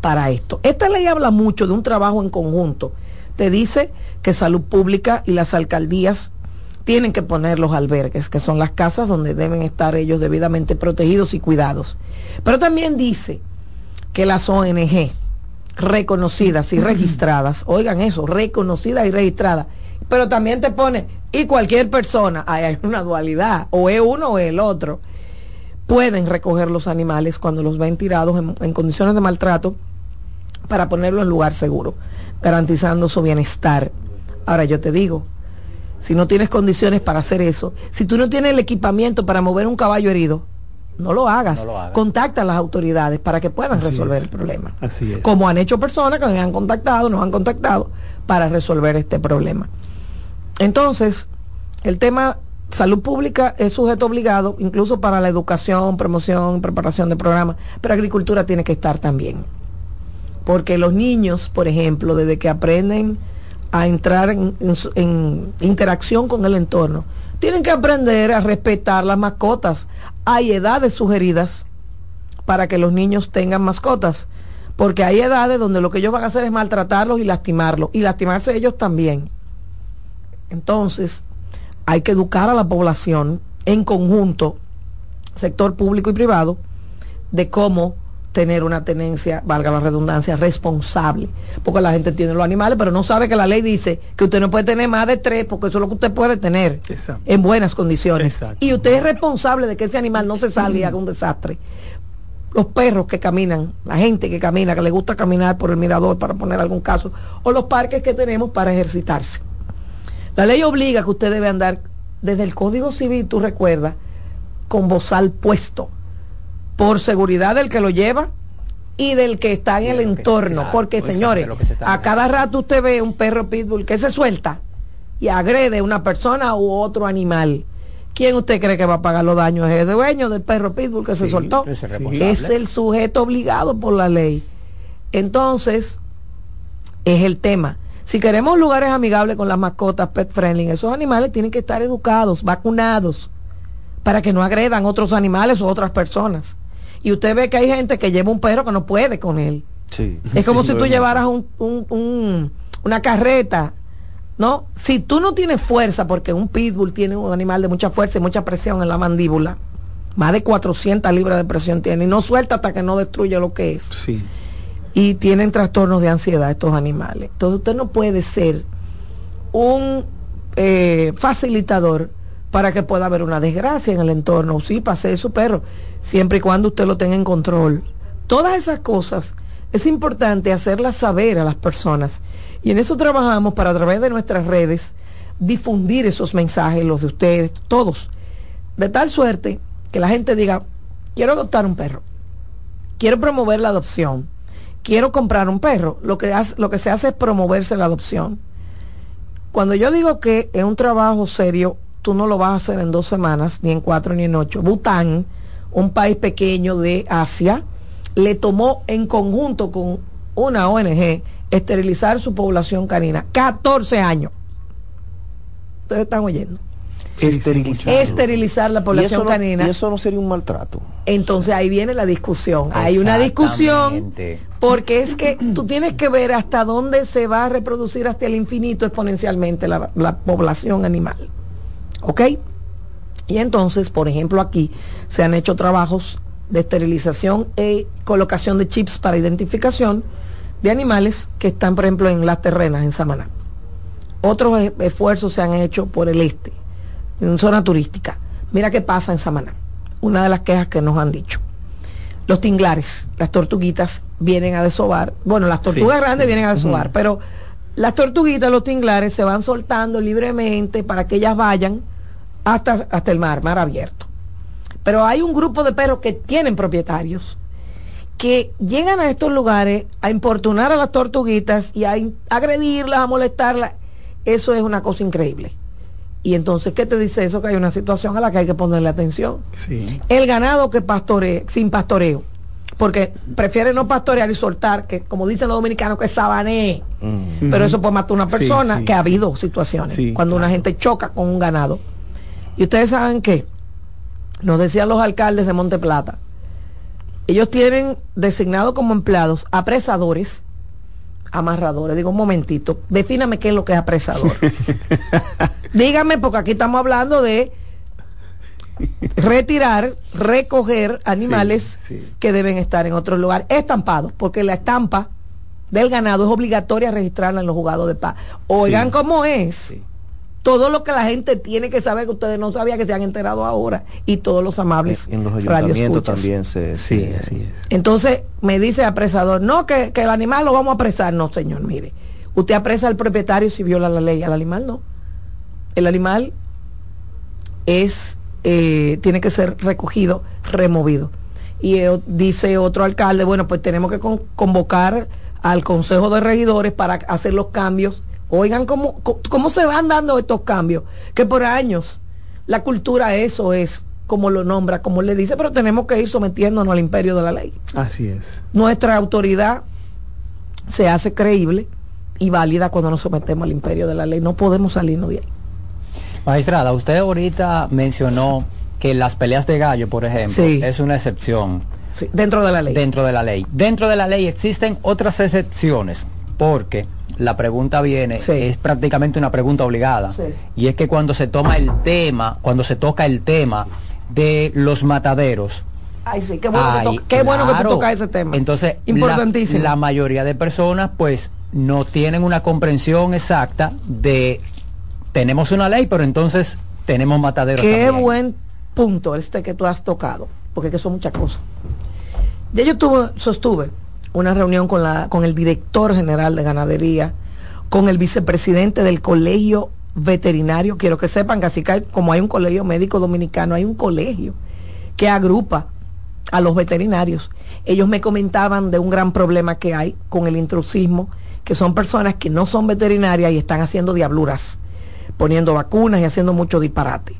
para esto. Esta ley habla mucho de un trabajo en conjunto. Te dice que salud pública y las alcaldías tienen que poner los albergues, que son las casas donde deben estar ellos debidamente protegidos y cuidados. Pero también dice que las ONG reconocidas y registradas, oigan eso, reconocidas y registradas, pero también te pone, y cualquier persona, hay una dualidad, o es uno o es el otro pueden recoger los animales cuando los ven tirados en, condiciones de maltrato para ponerlo en lugar seguro, garantizando su bienestar. Ahora yo te digo, si no tienes condiciones para hacer eso, si tú no tienes el equipamiento para mover un caballo herido, no lo hagas. Contacta a las autoridades para que puedan resolver el problema. Así es. Como han hecho personas que nos han contactado, nos han contactado para resolver este problema. Entonces, el tema salud pública es sujeto obligado, incluso para la educación, promoción, preparación de programas, pero agricultura tiene que estar también. Porque los niños, por ejemplo, desde que aprenden a entrar en interacción con el entorno, tienen que aprender a respetar las mascotas. Hay edades sugeridas para que los niños tengan mascotas, porque hay edades donde lo que ellos van a hacer es maltratarlos y lastimarlos, y lastimarse ellos también. Entonces, hay que educar a la población en conjunto, sector público y privado, de cómo tener una tenencia, valga la redundancia, responsable. Porque la gente tiene los animales, pero no sabe que la ley dice que usted no puede tener más de tres, porque eso es lo que usted puede tener en buenas condiciones. Y usted es responsable de que ese animal no se salga y haga un desastre. Los perros que caminan, la gente que camina, que le gusta caminar por el mirador, para poner algún caso, o los parques que tenemos para ejercitarse. La ley obliga que usted debe andar desde el Código Civil, tú recuerdas, con bozal puesto por seguridad del que lo lleva y del que está en el entorno. porque, señores, a cada rato usted ve un perro pitbull que se suelta y agrede a una persona u otro animal. ¿Quién usted cree que va a pagar los daños? ¿Es el dueño del perro pitbull que se soltó? Es el sujeto obligado por la ley. Entonces, es el tema. Si queremos lugares amigables con las mascotas pet friendly, esos animales tienen que estar educados, vacunados, para que no agredan otros animales o otras personas y usted ve que hay gente que lleva un perro que no puede con él. Sí, es como si tú llevaras un, una carreta, ¿no? Si tú no tienes fuerza, porque un pitbull tiene un animal de mucha fuerza y mucha presión en la mandíbula, más de 400 libras de presión tiene, y no suelta hasta que no destruye lo que es. Sí. Y tienen trastornos de ansiedad estos animales. Entonces usted no puede ser un eh, facilitador para que pueda haber una desgracia en el entorno. Sí, pase su perro, siempre y cuando usted lo tenga en control. Todas esas cosas es importante hacerlas saber a las personas. Y en eso trabajamos para a través de nuestras redes difundir esos mensajes, los de ustedes, todos. De tal suerte que la gente diga, quiero adoptar un perro, quiero promover la adopción, quiero comprar un perro. Lo que, hace, lo que se hace es promoverse la adopción. Cuando yo digo que es un trabajo serio, tú no lo vas a hacer en dos semanas, ni en cuatro, ni en ocho. Bután, un país pequeño de Asia, le tomó en conjunto con una ONG esterilizar su población canina. 14 años. Ustedes están oyendo. Esterilizar. Esterilizar la población canina. Y eso no sería un maltrato. Entonces ahí viene la discusión. Hay una discusión porque es que tú tienes que ver hasta dónde se va a reproducir hasta el infinito exponencialmente la población animal. ¿Ok? Y entonces, por ejemplo, aquí se han hecho trabajos de esterilización e colocación de chips para identificación de animales que están, por ejemplo, en las terrenas, en Samaná. Otros e-, esfuerzos se han hecho por el este, en zona turística. Mira qué pasa en Samaná. Una de las quejas que nos han dicho. Los tinglares, las tortuguitas, vienen a desovar. Bueno, las tortugas grandes vienen a desovar, pero las tortuguitas, los tinglares, se van soltando libremente para que ellas vayan hasta, hasta el mar, mar abierto. Pero hay un grupo de perros que tienen propietarios que llegan a estos lugares a importunar a las tortuguitas y a agredirlas, a molestarlas. Eso es una cosa increíble. Y entonces, ¿qué te dice eso? Que hay una situación a la que hay que ponerle atención. El ganado que pastoree, sin pastoreo, porque prefiere no pastorear y soltar, que como dicen los dominicanos, que sabanee. Mm. Pero eso puede matar a una persona, que ha habido situaciones, cuando una gente choca con un ganado y ustedes saben que nos decían los alcaldes de Monte Plata, ellos tienen designado como empleados apresadores, amarradores. Digo, un momentito, defíname qué es lo que es apresador. Dígame, porque aquí estamos hablando de retirar, recoger animales que deben estar en otro lugar, estampados, porque la estampa del ganado es obligatoria registrarla en los jugados de paz. Oigan cómo es todo lo que la gente tiene que saber que ustedes no sabían que se han enterado ahora y todos los amables en los ayuntamientos también se, sí, así es entonces me dice apresador no que, el animal lo vamos a apresar no señor mire usted apresa al propietario si viola la ley al animal no el animal es eh, tiene que ser recogido, removido. Y eh, dice otro alcalde, bueno, pues tenemos que convocar al Consejo de Regidores para hacer los cambios. Oigan cómo, cómo se van dando estos cambios, que por años la cultura eso es como lo nombra, como le dice, pero tenemos que ir sometiéndonos al imperio de la ley. Así es. Nuestra autoridad se hace creíble y válida cuando nos sometemos al imperio de la ley. No podemos salirnos de ahí. Magistrada, usted ahorita mencionó que las peleas de gallo, por ejemplo, es una excepción. dentro de la ley. Dentro de la ley. Dentro de la ley existen otras excepciones, porque la pregunta viene, es prácticamente una pregunta obligada. Y es que cuando se toma el tema, cuando se toca el tema de los mataderos. Ay, sí, qué bueno, que, bueno que tú tocas ese tema. Entonces, Importantísimo. La, mayoría de personas, pues, no tienen una comprensión exacta de tenemos una ley, pero entonces tenemos mataderos. Qué buen punto este que tú has tocado, porque que son muchas cosas. Ya yo tuve, sostuve una reunión con, la, con el director general de ganadería, con el vicepresidente del colegio veterinario. Quiero que sepan que así que como hay un colegio médico dominicano, hay un colegio que agrupa a los veterinarios. Ellos me comentaban de un gran problema que hay con el intrusismo, que son personas que no son veterinarias y están haciendo diabluras, poniendo vacunas y haciendo mucho disparate.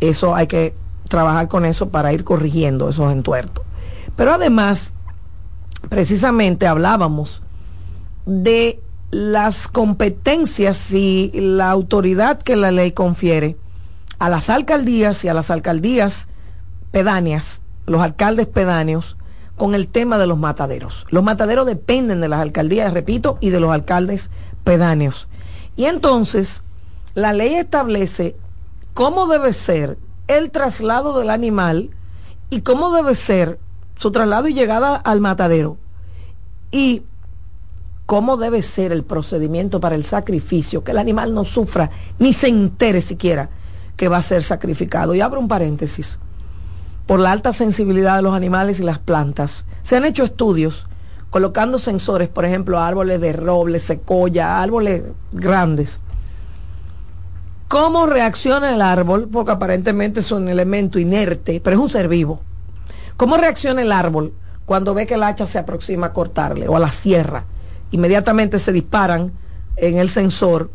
Eso hay que trabajar con eso para ir corrigiendo esos entuertos. Pero además, precisamente hablábamos de las competencias y la autoridad que la ley confiere a las alcaldías y a las alcaldías pedáneas, los alcaldes pedáneos, con el tema de los mataderos. Los mataderos dependen de las alcaldías, repito, y de los alcaldes pedáneos. Y entonces, la ley establece cómo debe ser el traslado del animal y cómo debe ser su traslado y llegada al matadero. Y cómo debe ser el procedimiento para el sacrificio, que el animal no sufra ni se entere siquiera que va a ser sacrificado. Y abro un paréntesis. Por la alta sensibilidad de los animales y las plantas, se han hecho estudios colocando sensores, por ejemplo, árboles de roble, secoya, árboles grandes. ¿Cómo reacciona el árbol? Porque aparentemente es un elemento inerte, pero es un ser vivo. ¿Cómo reacciona el árbol cuando ve que el hacha se aproxima a cortarle o a la sierra? inmediatamente se disparan en el sensor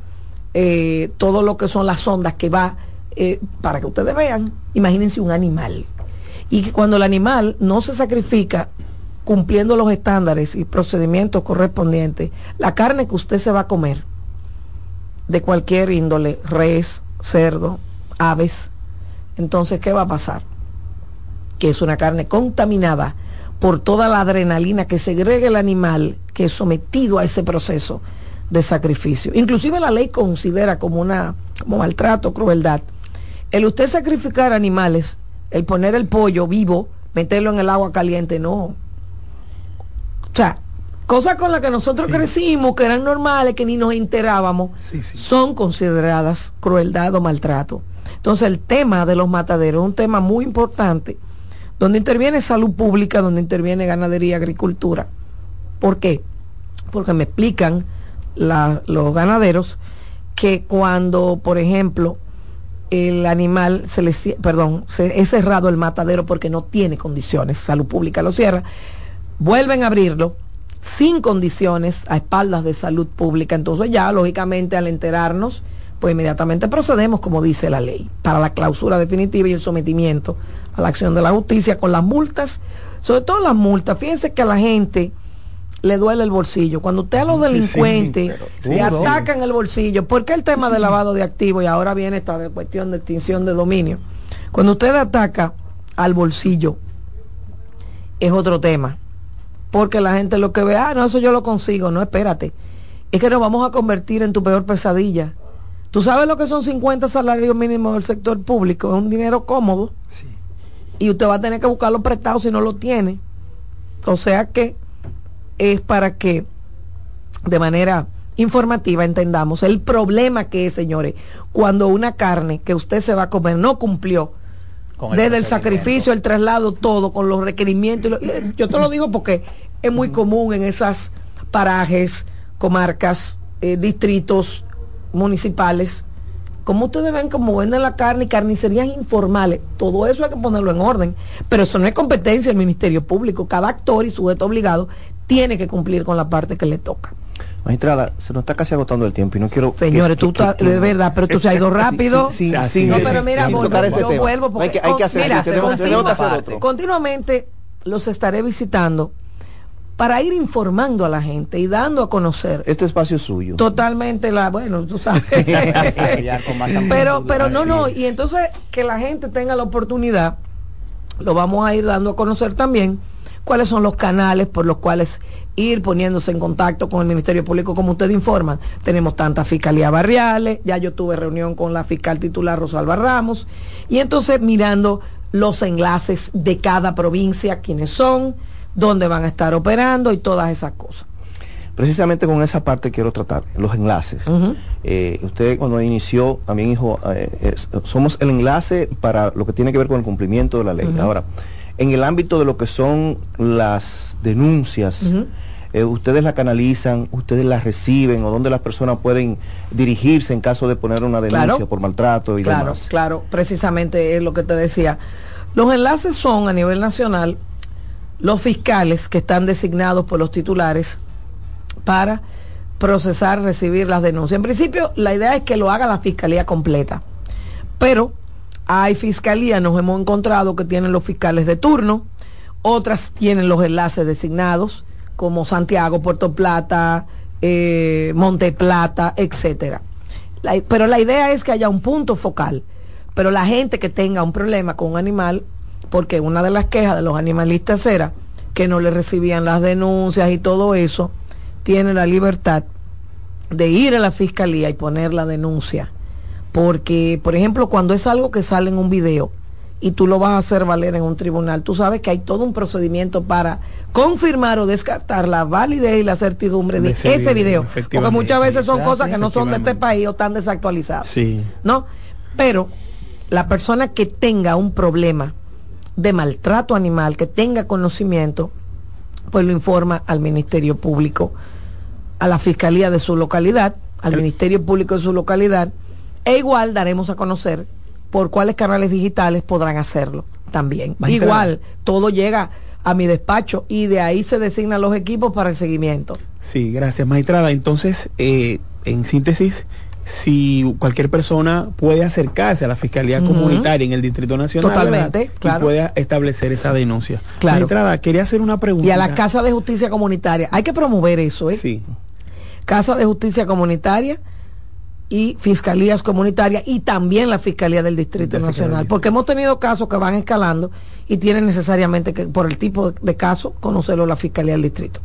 eh, todo lo que son las ondas que va eh, para que ustedes vean. Imagínense un animal. Y cuando el animal no se sacrifica cumpliendo los estándares y procedimientos correspondientes, la carne que usted se va a comer, de cualquier índole, res, cerdo, aves, entonces, ¿qué va a pasar? Que es una carne contaminada por toda la adrenalina que segrega el animal que es sometido a ese proceso de sacrificio. Inclusive la ley considera como una como maltrato, crueldad, el usted sacrificar animales, el poner el pollo vivo, meterlo en el agua caliente, no. O sea, cosas con las que nosotros crecimos, que eran normales, que ni nos enterábamos, son consideradas crueldad o maltrato. Entonces el tema de los mataderos es un tema muy importante donde interviene salud pública, donde interviene ganadería, agricultura. ¿Por qué? Porque me explican los ganaderos que cuando, por ejemplo, el animal se le, perdón, se, es cerrado el matadero porque no tiene condiciones, salud pública lo cierra, vuelven a abrirlo sin condiciones a espaldas de salud pública. Entonces ya, lógicamente, al enterarnos, pues inmediatamente procedemos como dice la ley, para la clausura definitiva y el sometimiento a la acción de la justicia con las multas, sobre todo las multas. Fíjense que a la gente le duele el bolsillo. Cuando usted a los delincuentes le atacan el bolsillo, porque el tema de lavado de activos y ahora viene esta cuestión de extinción de dominio, cuando usted ataca al bolsillo, es otro tema. Porque la gente lo que ve, ah, no, eso yo lo consigo, no, espérate. Es que nos vamos a convertir en tu peor pesadilla ¿Tú sabes lo que son 50 salarios mínimos del sector público? Es un dinero cómodo. Y usted va a tener que buscarlo prestado si no lo tiene. O sea que es para que de manera informativa entendamos el problema que es, señores, cuando una carne que usted se va a comer no cumplió desde el sacrificio, el traslado, todo, con los requerimientos. yo te lo digo porque es muy común en esas parajes, comarcas, eh, distritos municipales como ustedes ven como venden la carne y carnicerías informales, todo eso hay que ponerlo en orden, pero eso no es competencia del Ministerio Público, cada actor y sujeto obligado tiene que cumplir con la parte que le toca. Magistrada, se nos está casi agotando el tiempo y no quiero... Señores, tú estás, de verdad, pero tú se has ido rápido. Sí, sí, sí, no, pero mira, este yo tema. vuelvo porque hay que, hay que hacer mira, así, tenemos, tenemos que hacer otro. continuamente los estaré visitando para ir informando a la gente y dando a conocer Este espacio es suyo. totalmente la, bueno, tú sabes. pero, pero no, no, y entonces que la gente tenga la oportunidad, lo vamos a ir dando a conocer también cuáles son los canales por los cuales ir poniéndose en contacto con el Ministerio Público, como ustedes informan. Tenemos tantas fiscalías barriales, ya yo tuve reunión con la fiscal titular Rosalba Ramos, y entonces mirando los enlaces de cada provincia, quiénes son, dónde van a estar operando y todas esas cosas. Precisamente con esa parte quiero tratar, los enlaces. Eh, usted cuando inició, también dijo, eh, es- somos el enlace para lo que tiene que ver con el cumplimiento de la ley. Ahora, en el ámbito de lo que son las denuncias, eh, ustedes la canalizan, ustedes la reciben o dónde las personas pueden dirigirse en caso de poner una denuncia Claro. por maltrato y Claro, demás. claro, precisamente es lo que te decía. Los enlaces son a nivel nacional los fiscales que están designados por los titulares para procesar, recibir las denuncias. En principio, la idea es que lo haga la fiscalía completa, pero hay fiscalías, nos hemos encontrado que tienen los fiscales de turno, otras tienen los enlaces designados, como Santiago, Puerto Plata, eh, Monte Plata, etcétera. Pero la idea es que haya un punto focal. Pero la gente que tenga un problema con un animal, porque una de las quejas de los animalistas era que no le recibían las denuncias y todo eso, tiene la libertad de ir a la fiscalía y poner la denuncia. Porque, por ejemplo, cuando es algo que sale en un video y tú lo vas a hacer valer en un tribunal, tú sabes que hay todo un procedimiento para confirmar o descartar la validez y la certidumbre de, De ese ese video, video. Porque muchas veces son cosas que no son de este país o están desactualizadas. Sí. ¿no? Pero la persona que tenga un problema de maltrato animal, que tenga conocimiento, pues lo informa al Ministerio Público, a la Fiscalía de su localidad, al El- Ministerio Público de su localidad, e igual daremos a conocer por cuáles canales digitales podrán hacerlo también. Igual, todo llega a mi despacho y de ahí se designan los equipos para el seguimiento. Sí, gracias, magistrada. Entonces, eh, en síntesis, si cualquier persona puede acercarse a la Fiscalía. Comunitaria en el Distrito Nacional Totalmente, ¿verdad? claro. y puede establecer esa denuncia. Claro. Magistrada, quería hacer una pregunta. Y a las casas de justicia comunitaria. Hay que promover eso, ¿eh? Sí, Casa de Justicia Comunitaria y Fiscalías Comunitarias y también la Fiscalía del Distrito De la Fiscalía Nacional. Porque hemos tenido casos que van escalando y tienen necesariamente que, por el tipo de caso, conocerlo la Fiscalía del Distrito.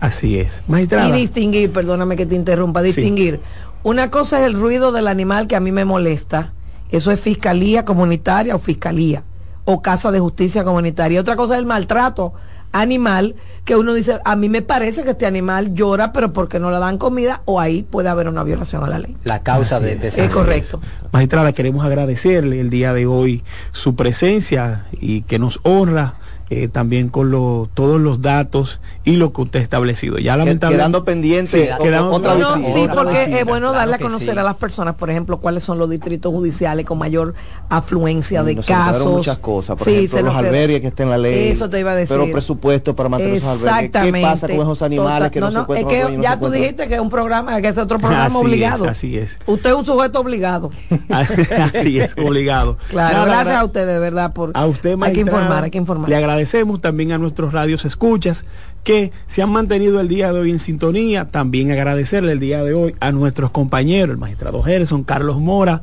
así es. Magistrada. Y distinguir, perdóname que te interrumpa, distinguir. Una cosa es el ruido del animal que a mí me molesta. Eso es Fiscalía Comunitaria o Fiscalía. O Casa de Justicia Comunitaria. Otra cosa es el maltrato animal que uno dice, a mí me parece que este animal llora, pero porque no le dan comida, o ahí puede haber una violación a la ley. La causa Así de, es. de Es correcto. Magistrada, queremos agradecerle el día de hoy su presencia y que nos honra eh, también con lo- todos los datos y lo que usted ha establecido. Ya lamentablemente Quedando pendiente Sí, o- quedamos- otra No, no, visita. sí, porque es bueno claro darle a conocer sí. a las personas, por ejemplo, cuáles son los distritos judiciales con mayor afluencia de Nos quedaron casos. muchas cosas, por Sí, ejemplo, se los albergues que estén en la ley. Eso te iba a decir. Pero presupuesto para mantener esos albergues. ¿Qué pasa con esos animales Total- que no, se encuentran Es que no ya tú encuentran? dijiste que es un programa, que es otro programa Así obligado. es, así es. Usted es un sujeto obligado. así es, obligado. Claro, Nada, gracias gra- a usted de verdad por A usted, hay que informar, hay que informar. Le agradecemos también a nuestros radios escuchas que se han mantenido el día de hoy en sintonía. También agradecerle el día de hoy a nuestros compañeros, el magistrado Gerson, Carlos Mora.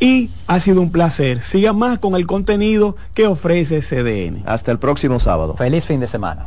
Y ha sido un placer. Siga más con el contenido que ofrece CDN. Hasta el próximo sábado. Feliz fin de semana.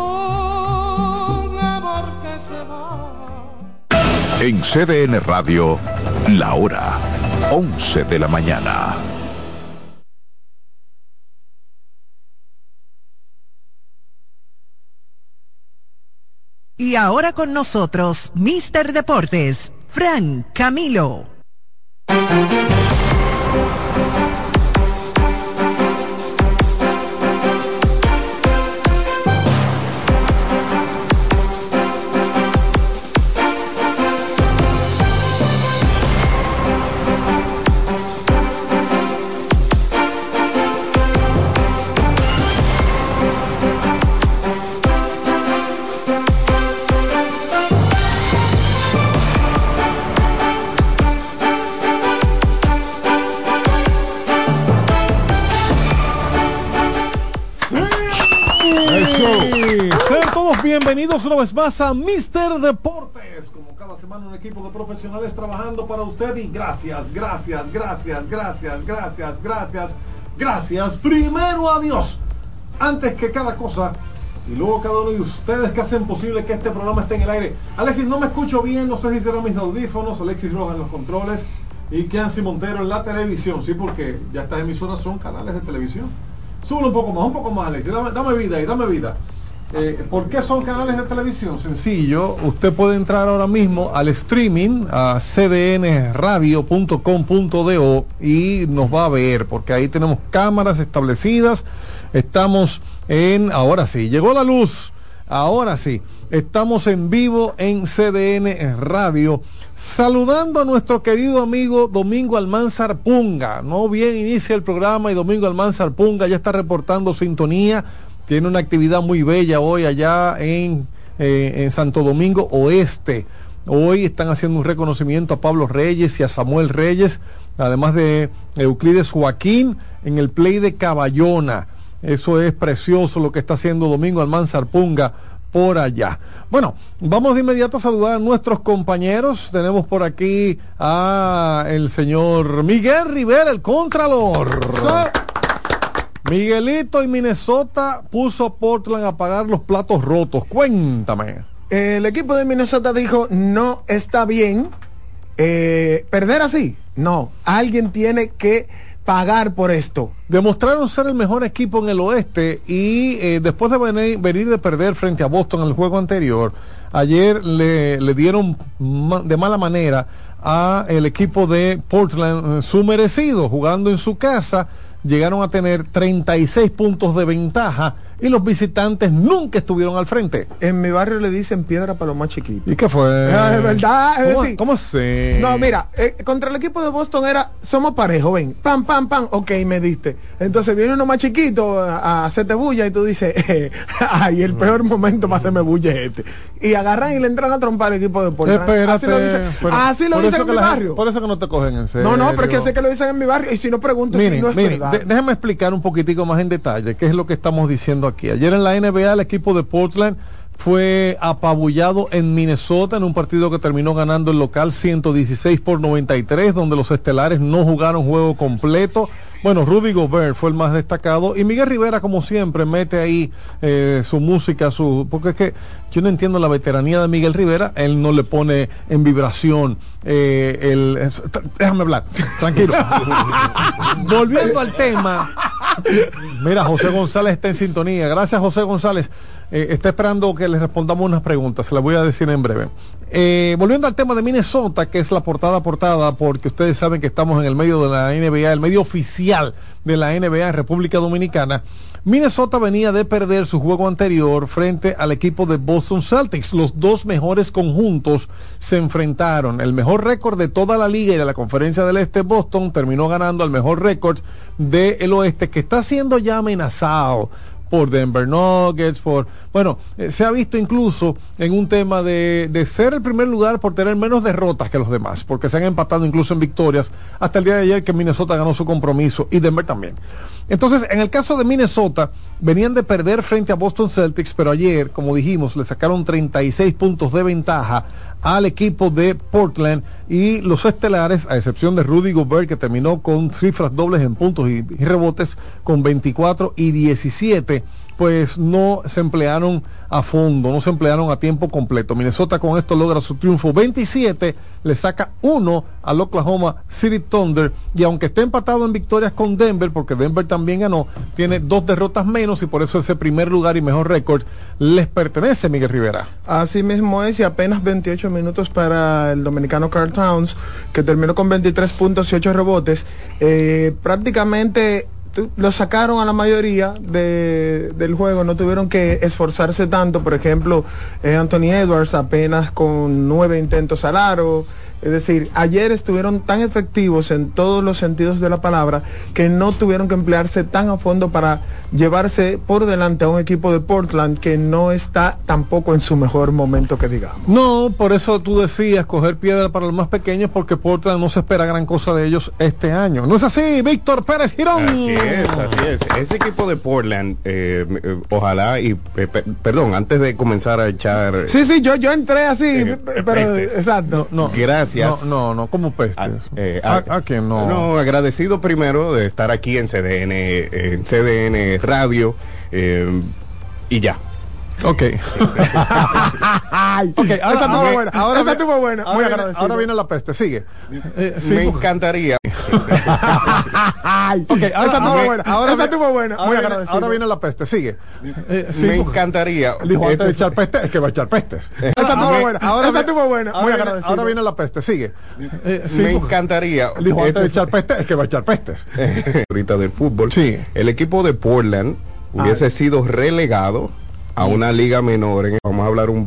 En CDN Radio, la hora 11 de la mañana. Y ahora con nosotros, Mister Deportes, Fran Camilo. Bienvenidos una vez más a Mister Deportes. Como cada semana un equipo de profesionales trabajando para usted y gracias, gracias, gracias, gracias, gracias, gracias, gracias. Primero a Dios, antes que cada cosa y luego cada uno de ustedes que hacen posible que este programa esté en el aire. Alexis, no me escucho bien, no sé si serán mis audífonos, Alexis Rojas en los controles y Kianci Montero en la televisión, sí, porque ya estas emisoras son canales de televisión. Sube un poco más, un poco más, Alexis, dame, dame vida ahí, dame vida. Eh, ¿Por qué son canales de televisión? Sencillo, usted puede entrar ahora mismo al streaming a cdnradio.com.do y nos va a ver, porque ahí tenemos cámaras establecidas. Estamos en, ahora sí, llegó la luz, ahora sí. Estamos en vivo en CDN Radio, saludando a nuestro querido amigo Domingo Almanzar Punga. No bien inicia el programa y Domingo Almanzar Punga ya está reportando sintonía. Tiene una actividad muy bella hoy allá en, eh, en Santo Domingo Oeste. Hoy están haciendo un reconocimiento a Pablo Reyes y a Samuel Reyes, además de Euclides Joaquín en el play de Caballona. Eso es precioso lo que está haciendo Domingo Almanzar Punga por allá. Bueno, vamos de inmediato a saludar a nuestros compañeros. Tenemos por aquí a el señor Miguel Rivera, el Contralor. Miguelito y Minnesota puso a Portland a pagar los platos rotos. Cuéntame. El equipo de Minnesota dijo, no está bien eh, perder así. No, alguien tiene que pagar por esto. Demostraron ser el mejor equipo en el oeste y eh, después de venir, venir, de perder frente a Boston en el juego anterior, ayer le, le dieron ma de mala manera a el equipo de Portland eh, su merecido, jugando en su casa, llegaron a tener 36 puntos de ventaja y los visitantes nunca estuvieron al frente. En mi barrio le dicen piedra para los más chiquitos. ¿Y qué fue? Ah, es verdad, es ¿Cómo, decir, ¿Cómo sé? No, mira, eh, contra el equipo de Boston era, somos parejos, ven, pam, pam, pam, ok, me diste. Entonces viene uno más chiquito a, a hacerte bulla y tú dices, eh, ay, el peor momento para hacerme bulla es este. Y agarran y le entran a trompar al equipo de Portland. Espérate, así lo dicen, pero- así lo por dicen eso en mi gente- barrio. por eso que no te cogen en serio. No, no, pero es que sé que lo dicen en mi barrio y si no pregunto si no es miren, verdad. de- déjame explicar un poquitico más en detalle qué es lo que estamos diciendo Ayer en la NBA el equipo de Portland fue apabullado en Minnesota en un partido que terminó ganando el local 116 por 93, donde los estelares no jugaron juego completo. Bueno, Rudy Gobert fue el más destacado y Miguel Rivera, como siempre, mete ahí eh, su música, su porque es que yo no entiendo la veteranía de Miguel Rivera, él no le pone en vibración eh, el... déjame hablar, tranquilo. Volviendo al tema, Mira, José González está en sintonía. Gracias, José González. Eh, está esperando que le respondamos unas preguntas. Se las voy a decir en breve. Eh, volviendo al tema de Minnesota, que es la portada portada, porque ustedes saben que estamos en el medio de la NBA, el medio oficial de la NBA en República Dominicana. Minnesota venía de perder su juego anterior frente al equipo de Boston Celtics. Los dos mejores conjuntos se enfrentaron. El mejor récord de toda la liga y de la conferencia del Este, Boston, terminó ganando al mejor récord del Oeste, que está siendo ya amenazado por Denver Nuggets, por... Bueno, eh, se ha visto incluso en un tema de, de ser el primer lugar por tener menos derrotas que los demás, porque se han empatado incluso en victorias hasta el día de ayer que Minnesota ganó su compromiso y Denver también. Entonces, en el caso de Minnesota, venían de perder frente a Boston Celtics, pero ayer, como dijimos, le sacaron 36 puntos de ventaja al equipo de Portland y los estelares, a excepción de Rudy Gobert, que terminó con cifras dobles en puntos y, rebotes con 24 y 17, pues no se emplearon a fondo, no se emplearon a tiempo completo. Minnesota con esto logra su triunfo 27, le saca uno al Oklahoma City Thunder y aunque esté empatado en victorias con Denver, porque Denver también ganó, tiene dos derrotas menos y por eso ese primer lugar y mejor récord les pertenece Miguel Rivera. Así mismo es, y apenas 28 minutos para el dominicano Carl Towns, que terminó con 23 puntos y 8 rebotes. Eh, prácticamente lo sacaron a la mayoría de- del juego, no tuvieron que esforzarse tanto. Por ejemplo, eh, Anthony Edwards apenas con 9 intentos al aro. Es decir, ayer estuvieron tan efectivos en todos los sentidos de la palabra que no tuvieron que emplearse tan a fondo para llevarse por delante a un equipo de Portland que no está tampoco en su mejor momento que digamos. No, por eso tú decías coger piedra para los más pequeños porque Portland no se espera gran cosa de ellos este año. ¿No es así, Víctor Pérez Girón? Así es, así es. Ese equipo de Portland, eh, eh, ojalá y, eh, pe- perdón, antes de comenzar a echar... Sí, sí, yo, yo entré así, pero pestes. exacto. No, Gracias. No, no, no, ¿cómo pestes? Eh, ¿A, a quién no? No, agradecido primero de estar aquí en CDN, en CDN Radio eh, y ya. Ok. Ok, esa ahora, estuvo ok, buena, ahora esa estuvo buena, ahora muy viene- agradecido. ahora viene la peste, sigue. Eh, sí, Me porque- encantaría. Ok, ahora, Esa estuvo ok, buena, ahora esa estuvo buena, muy viene- agradecido. Ahora viene la peste, sigue. Eh, sí, Me porque- encantaría. Dijo antes de Este- echar peste, es que va a echar pestes. Esa estuvo Ok, buena, ahora esa estuvo buena, muy. Ahora viene la peste, sigue. Eh, sí, me encantaría. Dijo antes de Este- echar peste, es que va a echar pestes. ahorita del fútbol. Sí. El equipo de Portland hubiese sido relegado a una liga menor. en- vamos a hablar un